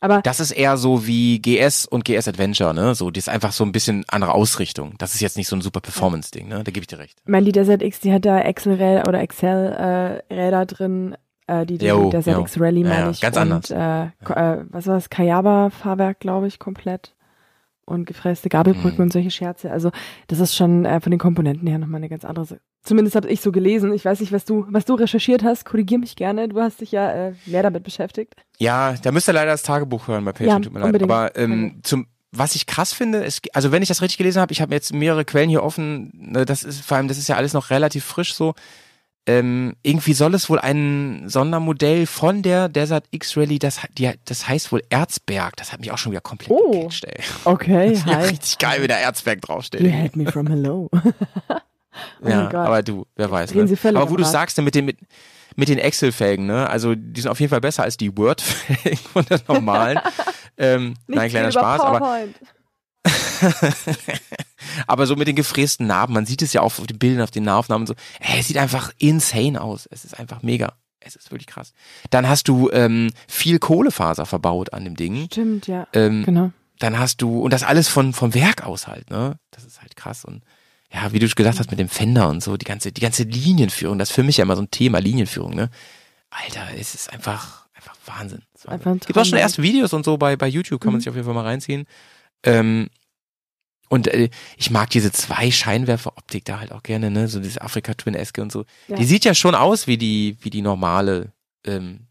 Aber Das ist eher so wie GS und GS Adventure, ne? So, die ist einfach so ein bisschen andere Ausrichtung. Das ist jetzt nicht so ein super Performance-Ding, ne? Da gebe ich dir recht. meine, die Desert X, die hat da Excel-Räder oder Excel-Räder drin, äh, die, die Jo, Desert jo. X Rally Ja, meine ja, ich. ganz und, anders. Äh, äh, was war das? Kayaba-Fahrwerk, glaube ich, komplett. Und gefräste Gabelbrücken Mhm. und solche Scherze. Also, das ist schon äh, von den Komponenten her nochmal eine ganz andere Sache. Zumindest habe ich so gelesen. Ich weiß nicht, was du, was du recherchiert hast. Korrigier mich gerne. Du hast dich ja äh, mehr damit beschäftigt. Ja, da müsst ihr leider das Tagebuch hören bei Patreon, Ja, tut mir leid. unbedingt. Aber ähm, zum was ich krass finde, ist, also wenn ich das richtig gelesen habe, ich habe jetzt mehrere Quellen hier offen, ne, das ist vor allem, das ist ja alles noch relativ frisch so. Ähm, irgendwie soll es wohl ein Sondermodell von der Desert X Rally, das, die, das heißt wohl Erzberg. Das hat mich auch schon wieder komplett Oh. gecatcht, ey. Okay, Das ist ja hi. richtig geil, wie der Erzberg draufsteht. You had me from hello. Oh ja, aber du, wer weiß. Ne? Sie Aber wo du sagst, ne, mit den, mit, mit den Excel-Felgen, ne, also die sind auf jeden Fall besser als die Word-Felgen von der normalen. ähm, nein, kleiner Spaß, PowerPoint. aber so mit den gefrästen Narben, man sieht es ja auch auf den Bildern, auf den Nahaufnahmen so, ey, es sieht einfach insane aus. Es ist einfach mega. Es ist wirklich krass. Dann hast du ähm, viel Kohlefaser verbaut an dem Ding. Stimmt, ja. Ähm, Genau. Dann hast du, und das alles von, vom Werk aus halt, ne? Das ist halt krass. Und ja, wie du gesagt hast mit dem Fender und so, die ganze, die ganze Linienführung, das ist für mich ja immer so ein Thema, Linienführung, ne? Alter, es ist einfach, einfach Wahnsinn. Einfach ein Gibt auch schon erste Videos und so bei, bei YouTube, kann man Mhm. sich auf jeden Fall mal reinziehen. Ähm, und äh, ich mag diese zwei Scheinwerfer-Optik da halt auch gerne, ne? So diese Afrika Twin-eske und so. Ja. Die sieht ja schon aus wie die, wie die normale ähm,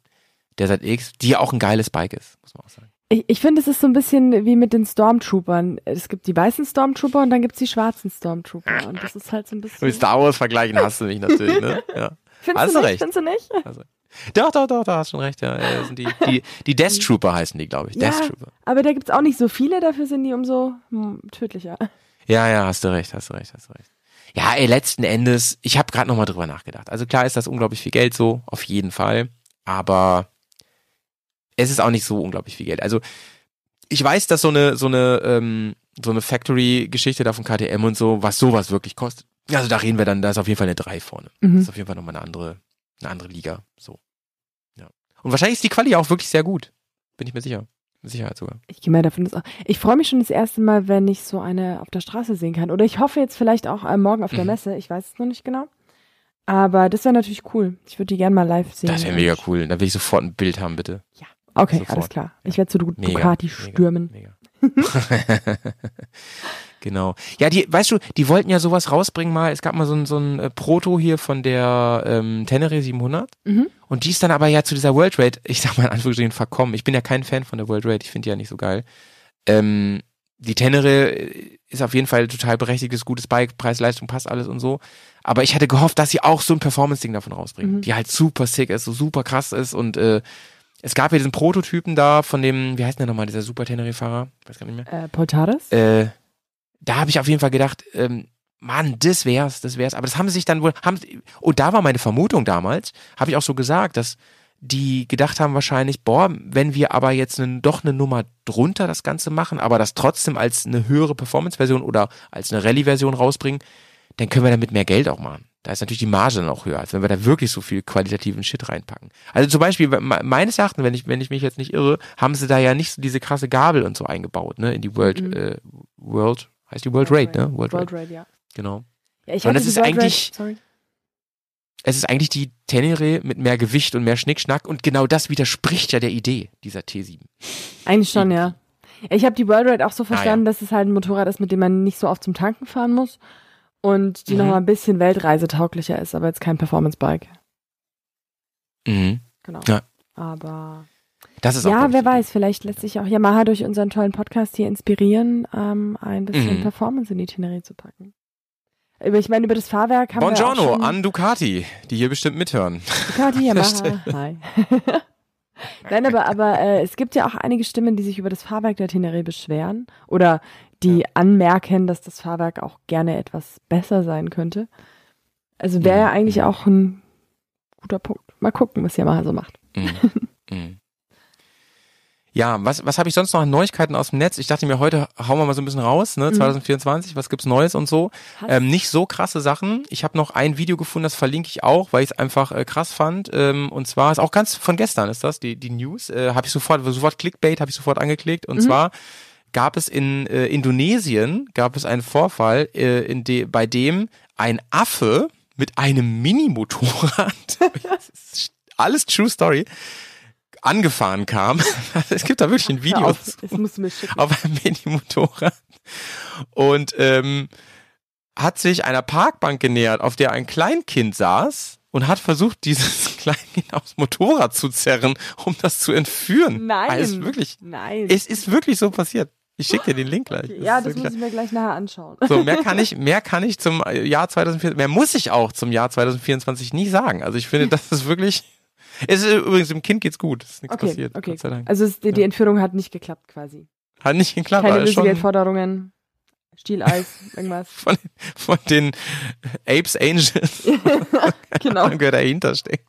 Desert X, die ja auch ein geiles Bike ist, muss man auch sagen. Ich, ich finde, es ist so ein bisschen wie mit den Stormtroopern. Es gibt die weißen Stormtrooper und dann gibt's die schwarzen Stormtrooper. Und das ist halt so ein bisschen. Mit Star Wars vergleichen hast du mich natürlich, ne? Ja. Findest hast du du nicht? recht. Findest du nicht? Doch, doch, doch, da hast schon recht, ja. Äh, sind die, die, die Death Trooper heißen die, glaube ich. Ja. Death Trooper. Aber da gibt's auch nicht so viele, dafür sind die umso hm, tödlicher. Ja, ja, hast du recht, hast du recht, hast du recht. Ja, ey, letzten Endes, ich habe gerade nochmal drüber nachgedacht. Also klar ist das unglaublich viel Geld so, auf jeden Fall. Aber es ist auch nicht so unglaublich viel Geld. Also ich weiß, dass so eine, so eine, ähm, so eine Factory-Geschichte da von KTM und so, was sowas wirklich kostet. Also da reden wir dann, da ist auf jeden Fall eine 3 vorne. Das Mhm. ist auf jeden Fall nochmal eine andere, eine andere Liga. So. Ja. Und wahrscheinlich ist die Quali auch wirklich sehr gut. Bin ich mir sicher. Mit Sicherheit sogar. Ich gehe mal davon aus. Ich freue mich schon das erste Mal, wenn ich so eine auf der Straße sehen kann. Oder ich hoffe jetzt vielleicht auch äh, morgen auf der Mhm. Messe. Ich weiß es noch nicht genau. Aber das wäre natürlich cool. Ich würde die gerne mal live sehen. Das wäre mega cool. Da will ich sofort ein Bild haben, bitte. Okay, Sofort. alles klar. Ich werde zu Du- Mega, Ducati mega, stürmen. Mega. genau. Ja, die, weißt du, die wollten ja sowas rausbringen mal. Es gab mal so ein, so ein äh, Proto hier von der ähm, Tenere 700. Mhm. Und die ist dann aber ja zu dieser World Rate, ich sag mal in Anführungsstrichen, verkommen. Ich bin ja kein Fan von der World Rate. Ich finde die ja nicht so geil. Ähm, die Tenere äh, ist auf jeden Fall total berechtigtes, gutes Bike, Preis-Leistung passt alles und so. Aber ich hatte gehofft, dass sie auch so ein Performance-Ding davon rausbringen, Mhm. die halt super sick ist, so super krass ist und äh, es gab ja diesen Prototypen da von dem, wie heißt der nochmal, dieser Super Tenere-Fahrer? Weiß gar nicht mehr. Äh, Poltares? Äh, da habe ich auf jeden Fall gedacht, ähm, Mann, das wär's, das wär's. Aber das haben sie sich dann wohl, haben, und da war meine Vermutung damals, habe ich auch so gesagt, dass die gedacht haben wahrscheinlich, boah, wenn wir aber jetzt ne, doch eine Nummer drunter das Ganze machen, aber das trotzdem als eine höhere Performance-Version oder als eine Rallye-Version rausbringen, dann können wir damit mehr Geld auch machen. Da ist natürlich die Marge dann auch höher, als wenn wir da wirklich so viel qualitativen Shit reinpacken. Also zum Beispiel, me- meines Erachtens, wenn ich, wenn ich mich jetzt nicht irre, haben sie da ja nicht so diese krasse Gabel und so eingebaut, ne, in die World, Mhm. äh, World, heißt die World Rate, ne? World, World Rate, Rate, ja. genau. ja ich Und das die ist World eigentlich- Rate, sorry. Es ist eigentlich die Tenere mit mehr Gewicht und mehr Schnickschnack und genau das widerspricht ja der Idee dieser T7. Eigentlich schon, ja. Ich habe die World Rate auch so Ah, ja. verstanden, dass es halt ein Motorrad ist, mit dem man nicht so oft zum Tanken fahren muss und die Mhm. noch mal ein bisschen weltreisetauglicher ist, aber jetzt kein Performance-Bike. Mhm. Genau. Ja. Aber Das ist ja, wer weiß, vielleicht lässt sich auch Yamaha durch unseren tollen Podcast hier inspirieren, ähm, ein bisschen Mhm. Performance in die Tenerie zu packen. Über- Ich meine, über das Fahrwerk haben wir auch Buongiorno schon an Ducati, die hier bestimmt mithören. Ducati, Yamaha, hi. Nein, aber, aber äh, es gibt ja auch einige Stimmen, die sich über das Fahrwerk der Teneré beschweren oder die anmerken, dass das Fahrwerk auch gerne etwas besser sein könnte. Also wäre ja Mhm. eigentlich auch ein guter Punkt. Mal gucken, was Yamaha so macht. Mhm. Mhm. Ja, was, was habe ich sonst noch an Neuigkeiten aus dem Netz? Ich dachte mir, heute hauen wir mal so ein bisschen raus, ne? Mhm. 2024, was gibt's Neues und so. Ähm, nicht so krasse Sachen. Ich habe noch ein Video gefunden, das verlinke ich auch, weil ich es einfach äh, krass fand. Ähm, und zwar ist auch ganz von gestern ist das die die News. Äh, habe ich sofort sofort Clickbait habe ich sofort angeklickt. Und Mhm. zwar gab es in äh, Indonesien gab es einen Vorfall, äh, in de, bei dem ein Affe mit einem Minimotorrad, alles True Story, angefahren kam. es gibt da wirklich ein Video auf, das einem Minimotorrad und ähm, hat sich einer Parkbank genähert, auf der ein Kleinkind saß und hat versucht, dieses Kleinkind aufs Motorrad zu zerren, um das zu entführen. Nein. Also wirklich, Nein. es ist wirklich so passiert. Ich schicke dir den Link gleich. Okay, ja, ist das wirklich- muss ich mir gleich nachher anschauen. so, mehr kann ich, mehr kann ich zum Jahr 2024, mehr muss ich auch zum Jahr 2024 nie sagen. Also ich finde, das ist wirklich, es ist übrigens, dem Kind geht's gut. Es ist nichts Okay, passiert. okay. Gott sei Dank. Also es, die, die. Entführung hat nicht geklappt quasi. Hat nicht geklappt, Keine Lösegeldforderungen, Stieleis, irgendwas. von, von den Apes Angels, genau, wer dahinter steckt.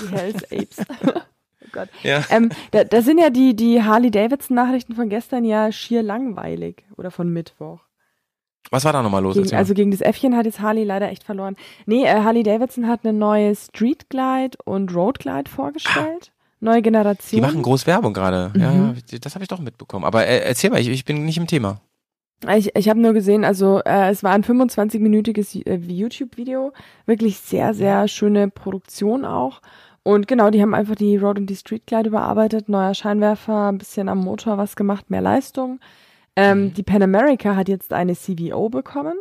die Hells Apes. oh Gott. Ja. Ähm, da, da sind ja die, die Harley-Davidson-Nachrichten von gestern ja schier langweilig. Oder von Mittwoch. Was war da nochmal los? Gegen, also gegen das Äffchen hat jetzt Harley leider echt verloren. Nee, äh, Harley-Davidson hat eine neue Street Glide und Road Glide vorgestellt. Neue Generation. die machen groß Werbung gerade. Ja, ja, Mhm. das habe ich doch mitbekommen. Aber äh, erzähl mal, ich, ich bin nicht im Thema. Ich, ich habe nur gesehen, also äh, es war ein 25-minütiges äh, YouTube-Video, wirklich sehr, sehr schöne Produktion auch. Und genau, die haben einfach die Road und die Street Glide überarbeitet, neuer Scheinwerfer, ein bisschen am Motor was gemacht, mehr Leistung. Ähm, Mhm. Die Pan America hat jetzt eine CVO bekommen.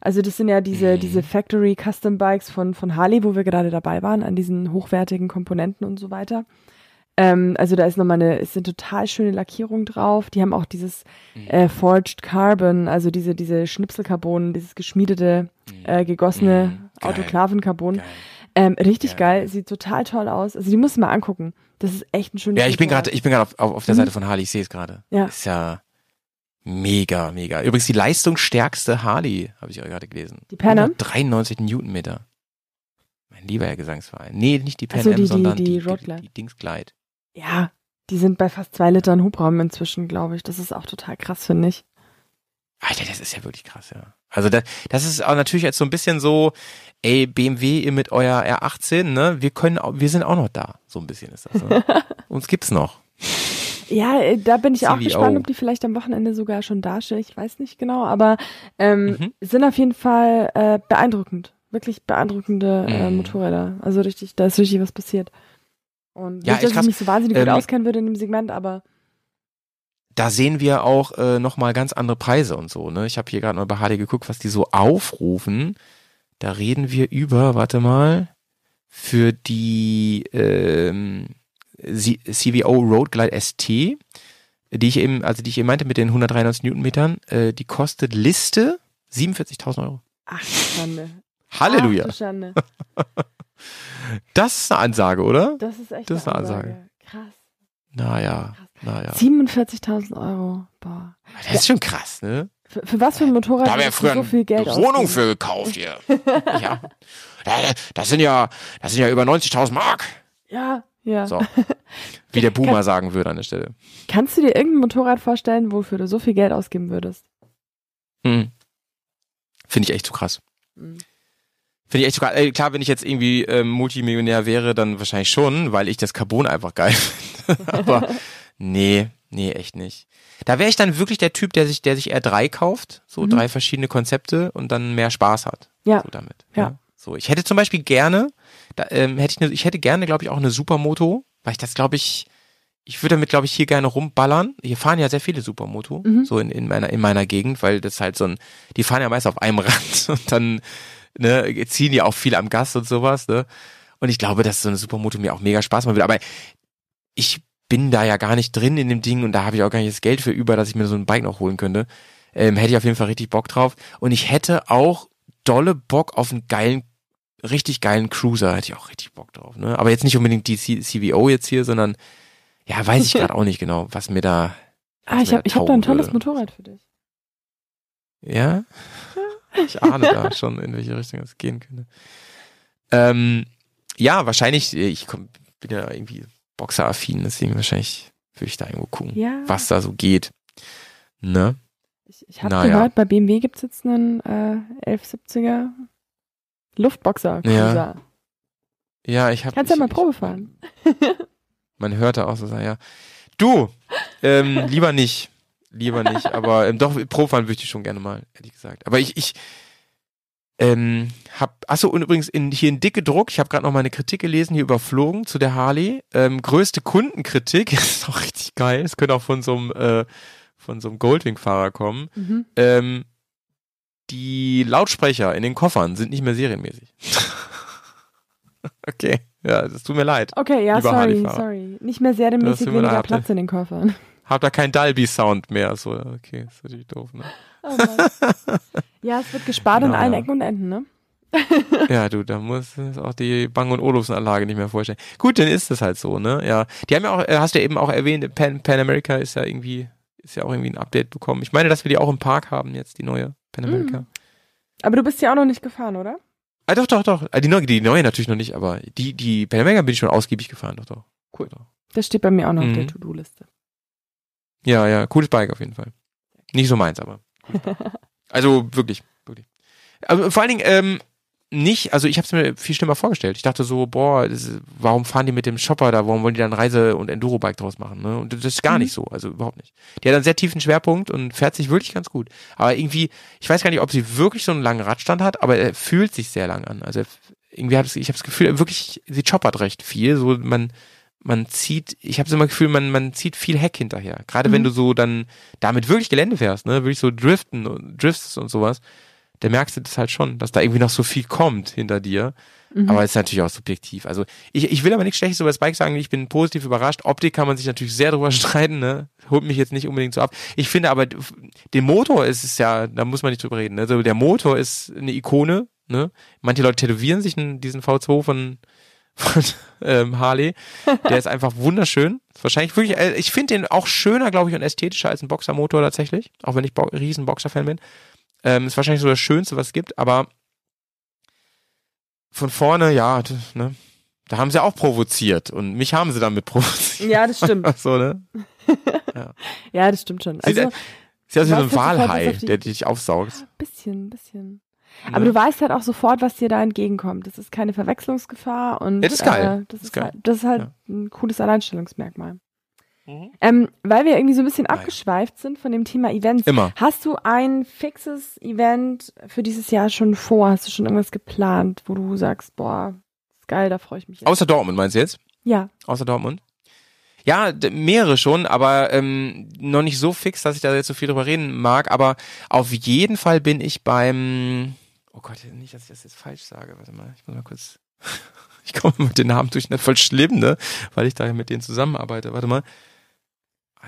Also das sind ja diese, Mhm. diese Factory Custom Bikes von, von Harley, wo wir gerade dabei waren, an diesen hochwertigen Komponenten und so weiter. Ähm, also da ist nochmal eine, ist eine total schöne Lackierung drauf. Die haben auch dieses Mhm. äh, Forged Carbon, also diese, diese Schnipselcarbon, dieses geschmiedete, äh, gegossene Mhm. Autoklavencarbon. Ähm, richtig Geil. geil, sieht total toll aus. Also die musst du mal angucken. Das ist echt ein schönes Ja, ich bin gerade, ich bin gerade auf, auf, auf der Mhm. Seite von Harley, ich sehe es gerade. Ja. Ist ja mega, mega. Übrigens die leistungsstärkste Harley, habe ich gerade gelesen. Die Pan Am? 93 Newtonmeter. Mein lieber Herr Gesangsverein. Nee, nicht die Pan Ach so, Am, die- sondern die die, die, die Dings Glide. Ja, die sind bei fast zwei Litern Hubraum inzwischen, glaube ich. Das ist auch total krass, finde ich. Alter, das ist ja wirklich krass, ja. Also das, das ist auch natürlich jetzt so ein bisschen so, ey, BMW, ihr mit euer R18, ne? Wir können, wir sind auch noch da. So ein bisschen ist das. Ne? Uns gibt's noch. Ja, äh, da bin ich auch CVO. gespannt, ob die vielleicht am Wochenende sogar schon dastehen. Ich weiß nicht genau, aber ähm, Mhm. sind auf jeden Fall äh, beeindruckend. Wirklich beeindruckende äh, Mhm. Motorräder. Also richtig, da ist richtig was passiert. Und Ja, nicht, dass krass. ich mich so wahnsinnig gut Ähm, auskennen würde in dem Segment, aber da sehen wir auch äh, nochmal ganz andere Preise und so. Ne? Ich habe hier gerade mal bei HD geguckt, was die so aufrufen. Da reden wir über, warte mal, für die ähm, CVO Road Glide ST, die ich eben, also die ich eben meinte mit den 193 Newtonmetern, äh, die kostet Liste 47.000 Euro. ach, Schande. Halleluja. Ach, Schande. Das ist eine Ansage, oder? Das ist echt Das ist eine eine Ansage. Ansage. Krass. Naja, naja. 47.000 Euro. Boah. Das ist schon krass, ne? Für, für was für ein Motorrad Da haben wir würdest du früher so viel Geld eine Wohnung ausgeben? für gekauft hier. ja. Da- Das sind ja, das sind ja über 90.000 Mark. Ja, ja. So. Wie der Boomer sagen würde an der Stelle. Kannst du dir irgendein Motorrad vorstellen, wofür du so viel Geld ausgeben würdest? Hm. Finde ich echt zu krass. Mhm. Finde ich echt zu krass. Ey, klar, wenn ich jetzt irgendwie ähm, Multimillionär wäre, dann wahrscheinlich schon, weil ich das Carbon einfach geil finde. Aber nee, nee, echt nicht. Da wäre ich dann wirklich der Typ, der sich, der sich eher drei kauft, so Mhm. drei verschiedene Konzepte und dann mehr Spaß hat. Ja. So damit. Ja. So, ich hätte zum Beispiel gerne, da, ähm, hätte ich, ne, ich hätte gerne, glaube ich, auch eine Supermoto, weil ich das, glaube ich, ich würde damit, glaube ich, hier gerne rumballern. Hier fahren ja sehr viele Supermoto, Mhm. so in, in meiner, in meiner Gegend, weil das halt so ein, die fahren ja meist auf einem Rad und dann, ne, ziehen ja auch viel am Gas und sowas, ne. Und ich glaube, dass so eine Supermoto mir auch mega Spaß machen würde. Aber ich bin da ja gar nicht drin in dem Ding und da habe ich auch gar nicht das Geld für über, dass ich mir so ein Bike noch holen könnte. Ähm, hätte ich auf jeden Fall richtig Bock drauf. Und ich hätte auch dolle Bock auf einen geilen, richtig geilen Cruiser. Hätte ich auch richtig Bock drauf. Ne? Aber jetzt nicht unbedingt die C CVO jetzt hier, sondern ja, weiß ich gerade auch nicht genau, was mir da. Ah, was ich mir habe ich hab da ein tolles würde. Motorrad für dich. Ja? Ich ahne da schon, in welche Richtung es gehen könnte. Ähm, ja, wahrscheinlich, ich komm, bin ja irgendwie boxeraffin, deswegen wahrscheinlich würde ich da irgendwo gucken, Ja. was da so geht. Ne? Ich, ich habe Naja. gehört, bei BMW gibt's jetzt einen äh, 1170er Luftboxer Cruiser. Ja, ich habe. Kannst ja ich, mal ich- Probe fahren. Man hörte auch so, ja. Du, ähm, lieber nicht. Lieber nicht. Aber ähm, doch, Profahren würde ich schon gerne mal, ehrlich gesagt. Aber ich, ich ähm, hab, achso, und übrigens in, hier in dicke Druck, ich habe gerade noch mal eine Kritik gelesen, hier überflogen zu der Harley. Ähm, größte Kundenkritik, das ist auch richtig geil, es könnte auch von so einem, äh, von so einem Goldwing-Fahrer kommen. Mhm. Ähm, die Lautsprecher in den Koffern sind nicht mehr serienmäßig. okay, ja, das tut mir leid. Okay, ja, sorry, sorry. Nicht mehr serienmäßig weniger leid. Platz in den Koffern. Hab da keinen Dolby-Sound mehr. So, okay, ist natürlich doof, ne? Oh ja, es wird gespart an allen Ecken und Enden, ne? Ja, du, da muss es auch die Bang- und Olufsen-Anlage nicht mehr vorstellen. Gut, dann ist es halt so, ne? Ja. Die haben ja auch, äh, hast du ja eben auch erwähnt, Pan, Pan America ist ja irgendwie, ist ja auch irgendwie ein Update bekommen. Ich meine, dass wir die auch im Park haben jetzt, die neue Pan America. Mhm. Aber du bist ja auch noch nicht gefahren, oder? Ah, doch, doch, doch. Ah, Die neue, die neue natürlich noch nicht, aber die, die Pan America bin ich schon ausgiebig gefahren, doch, doch. Cool. Doch. Das steht bei mir auch noch auf Mhm. der To-Do-Liste. Ja, ja, cooles Bike auf jeden Fall. Nicht so meins, aber. Also wirklich, wirklich. Aber vor allen Dingen, ähm, nicht, also ich habe es mir viel schlimmer vorgestellt. Ich dachte so, boah, das warum fahren die mit dem Shopper da? Warum wollen die dann Reise- und Enduro-Bike draus machen? Ne? Und das ist gar Mhm. nicht so, also überhaupt nicht. Die hat einen sehr tiefen Schwerpunkt und fährt sich wirklich ganz gut. Aber irgendwie, ich weiß gar nicht, ob sie wirklich so einen langen Radstand hat, aber er fühlt sich sehr lang an. Also irgendwie habe ich habe das Gefühl, wirklich, sie choppert recht viel. So man man zieht, ich habe so immer das Gefühl, man man zieht viel Heck hinterher. Gerade Mhm. wenn du so dann damit wirklich Gelände fährst, ne, wirklich so driften und driftst und sowas, da merkst du das halt schon, dass da irgendwie noch so viel kommt hinter dir. Mhm. Aber es ist natürlich auch subjektiv. Also ich, ich will aber nichts Schlechtes über das Bike sagen. Ich bin positiv überrascht. Optik kann man sich natürlich sehr drüber streiten. Ne? Holt mich jetzt nicht unbedingt so ab. Ich finde aber, den Motor ist es ja, da muss man nicht drüber reden. Ne? Also der Motor ist eine Ikone. Ne? Manche Leute tätowieren sich diesen V2 von, von ähm, Harley. Der ist einfach wunderschön. Wahrscheinlich wirklich, äh, ich finde den auch schöner, glaube ich, und ästhetischer als ein Boxermotor tatsächlich. Auch wenn ich Bo riesen Boxer-Fan bin. Ähm, ist wahrscheinlich so das Schönste, was es gibt. Aber von vorne, ja, ne? Da haben sie auch provoziert und mich haben sie damit provoziert. Ja, das stimmt. so, ne? Ja, das stimmt schon. Sieht, Also, sieht aus wie so ein Walhai, der dich aufsaugt. bisschen, bisschen. Ne? Aber du weißt halt auch sofort, was dir da entgegenkommt. Das ist keine Verwechslungsgefahr und Ja, das ist geil. Äh, das, Das ist ist geil. halt, das ist halt Ja. ein cooles Alleinstellungsmerkmal. Mhm. Ähm, weil wir irgendwie so ein bisschen Nein. abgeschweift sind von dem Thema Events. Immer. Hast du ein fixes Event für dieses Jahr schon vor? Hast du schon irgendwas geplant, wo du sagst, boah, ist geil, da freue ich mich jetzt. Außer Dortmund, meinst du jetzt? ja. Außer Dortmund? Ja, mehrere schon, aber ähm, noch nicht so fix, dass ich da jetzt so viel drüber reden mag. Aber auf jeden Fall bin ich beim. Oh Gott, nicht, dass ich das jetzt falsch sage. Warte mal, ich muss mal kurz. Ich komme mit den Namen durch, nicht voll schlimm, ne? Weil ich da mit denen zusammenarbeite. Warte mal.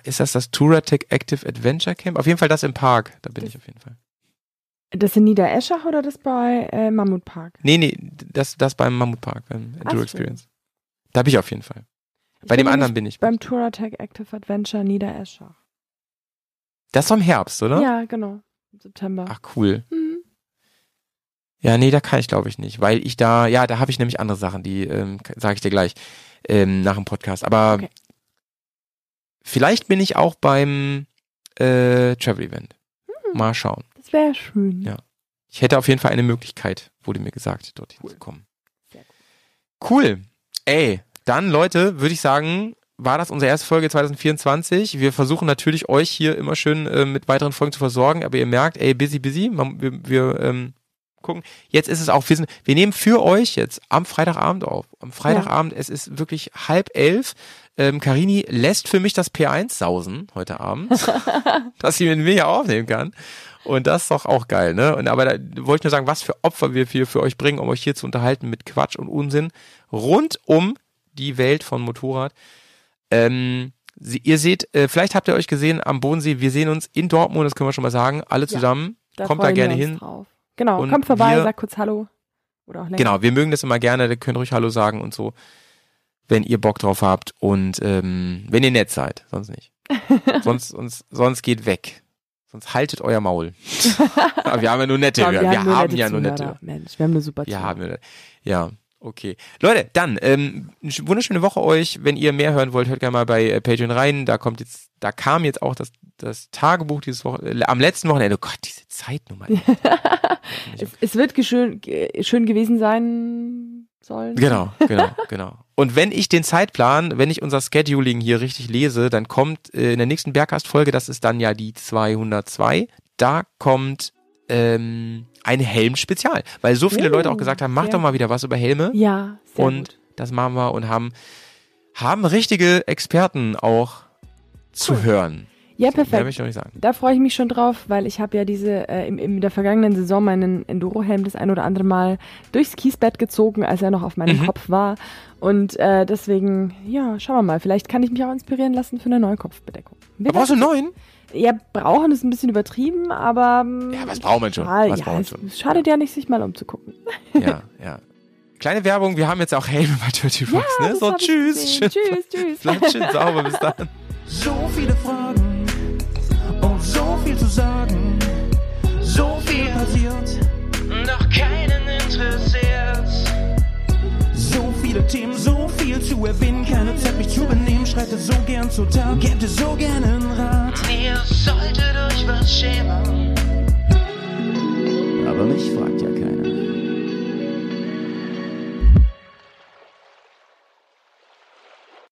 Ist das das Touratech Active Adventure Camp? Auf jeden Fall das im Park. Da bin Das- ich auf jeden Fall. Das in Niedereschach oder das bei äh, Mammutpark? Nee, nee, das, das beim Mammutpark, beim Enduro. Experience. Da bin ich auf jeden Fall. Ich Bei dem anderen bin ich. Beim Touratech Active Adventure Niedereschach. Das doch im Herbst, oder? Ja, genau. Im September. Ach, cool. Hm. Ja, nee, da kann ich glaube ich nicht, weil ich da, ja, da habe ich nämlich andere Sachen, die ähm, sage ich dir gleich ähm, nach dem Podcast. Aber Okay. Vielleicht bin ich auch beim äh, Travel Event. Hm. Mal schauen. Das wäre schön. Ja. Ich hätte auf jeden Fall eine Möglichkeit, wurde mir gesagt, dorthin Cool. zu kommen. Sehr Cool. Ey, dann Leute, würde ich sagen, war das unsere erste Folge 2024. Wir versuchen natürlich euch hier immer schön äh, mit weiteren Folgen zu versorgen, aber ihr merkt, ey, busy, busy. Man, wir wir ähm, gucken. Jetzt ist es auch, wir, sind, wir nehmen für euch jetzt am Freitagabend auf. Am Freitagabend, es ist wirklich halb elf. Ähm, Karini lässt für mich das P1 sausen heute Abend, dass sie mit mir hier aufnehmen kann. Und das ist doch auch geil, ne? Und aber da wollte ich nur sagen, was für Opfer wir für, für euch bringen, um euch hier zu unterhalten mit Quatsch und Unsinn rund um die Welt von Motorrad. Ähm, sie, ihr seht, äh, vielleicht habt ihr euch gesehen am Bodensee, wir sehen uns in Dortmund, das können wir schon mal sagen, alle zusammen. Da Kommt da gerne hin. Drauf. Genau, Und kommt vorbei, wir- sagt kurz Hallo. Oder auch länger. Genau, wir mögen das immer gerne, ihr könnt ruhig Hallo sagen und so, wenn ihr Bock drauf habt und ähm, wenn ihr nett seid, sonst nicht. sonst, sonst, sonst geht weg. Sonst haltet euer Maul. Aber wir haben ja nur nette Hörer. Wir, haben, nette ja nur nette. Mensch, wir haben eine super Wir haben ja, ja, okay. Leute, dann, ähm, eine sch- wunderschöne Woche euch. Wenn ihr mehr hören wollt, hört gerne mal bei äh, Patreon rein. Da kommt jetzt, da kam jetzt auch das, das Tagebuch dieses Woche, äh, am letzten Wochenende. Oh Gott, diese Zeitnummer. Es, es wird geschön, ge- schön gewesen sein sollen. Genau, genau, genau. Und wenn ich den Zeitplan, wenn ich unser Scheduling hier richtig lese, dann kommt äh, in der nächsten Bergcast-Folge, das ist dann ja die 202, da kommt ähm, ein Helm-Spezial. Weil so viele Oh, Leute auch gesagt haben, mach sehr doch mal wieder was über Helme. Ja, sehr und gut. das machen wir und haben, haben richtige Experten auch zu Cool. hören. Ja, perfekt. möchte ich noch nicht sagen. Da freue ich mich schon drauf, weil ich habe ja diese äh, im, in der vergangenen Saison meinen Enduro-Helm das ein oder andere Mal durchs Kiesbett gezogen, als er noch auf meinem Mhm. Kopf war. Und äh, deswegen, ja, schauen wir mal. Vielleicht kann ich mich auch inspirieren lassen für eine neue Kopfbedeckung. Brauchst du einen neuen? Ja, brauchen ist ein bisschen übertrieben, aber ähm, Ja, was braucht man schon? Was ja, braucht man schon? es schadet ja nicht, sich mal umzugucken. Ja, ja. Kleine Werbung, wir haben jetzt auch Helme bei Dirty Rocks, ne? das So, tschüss. Tschüss, tschüss. Bleibt schön sauber, bis dann. So viele Fragen so viel zu sagen. So viel passiert, doch keinen interessiert. So viele Themen, so viel zu erwähnen. Keine Zeit, mich zu benehmen. Schreite so gern zur Tat, gäbe so gerne einen Rat. Ihr solltet euch was schämen. Aber mich fragt ja keiner.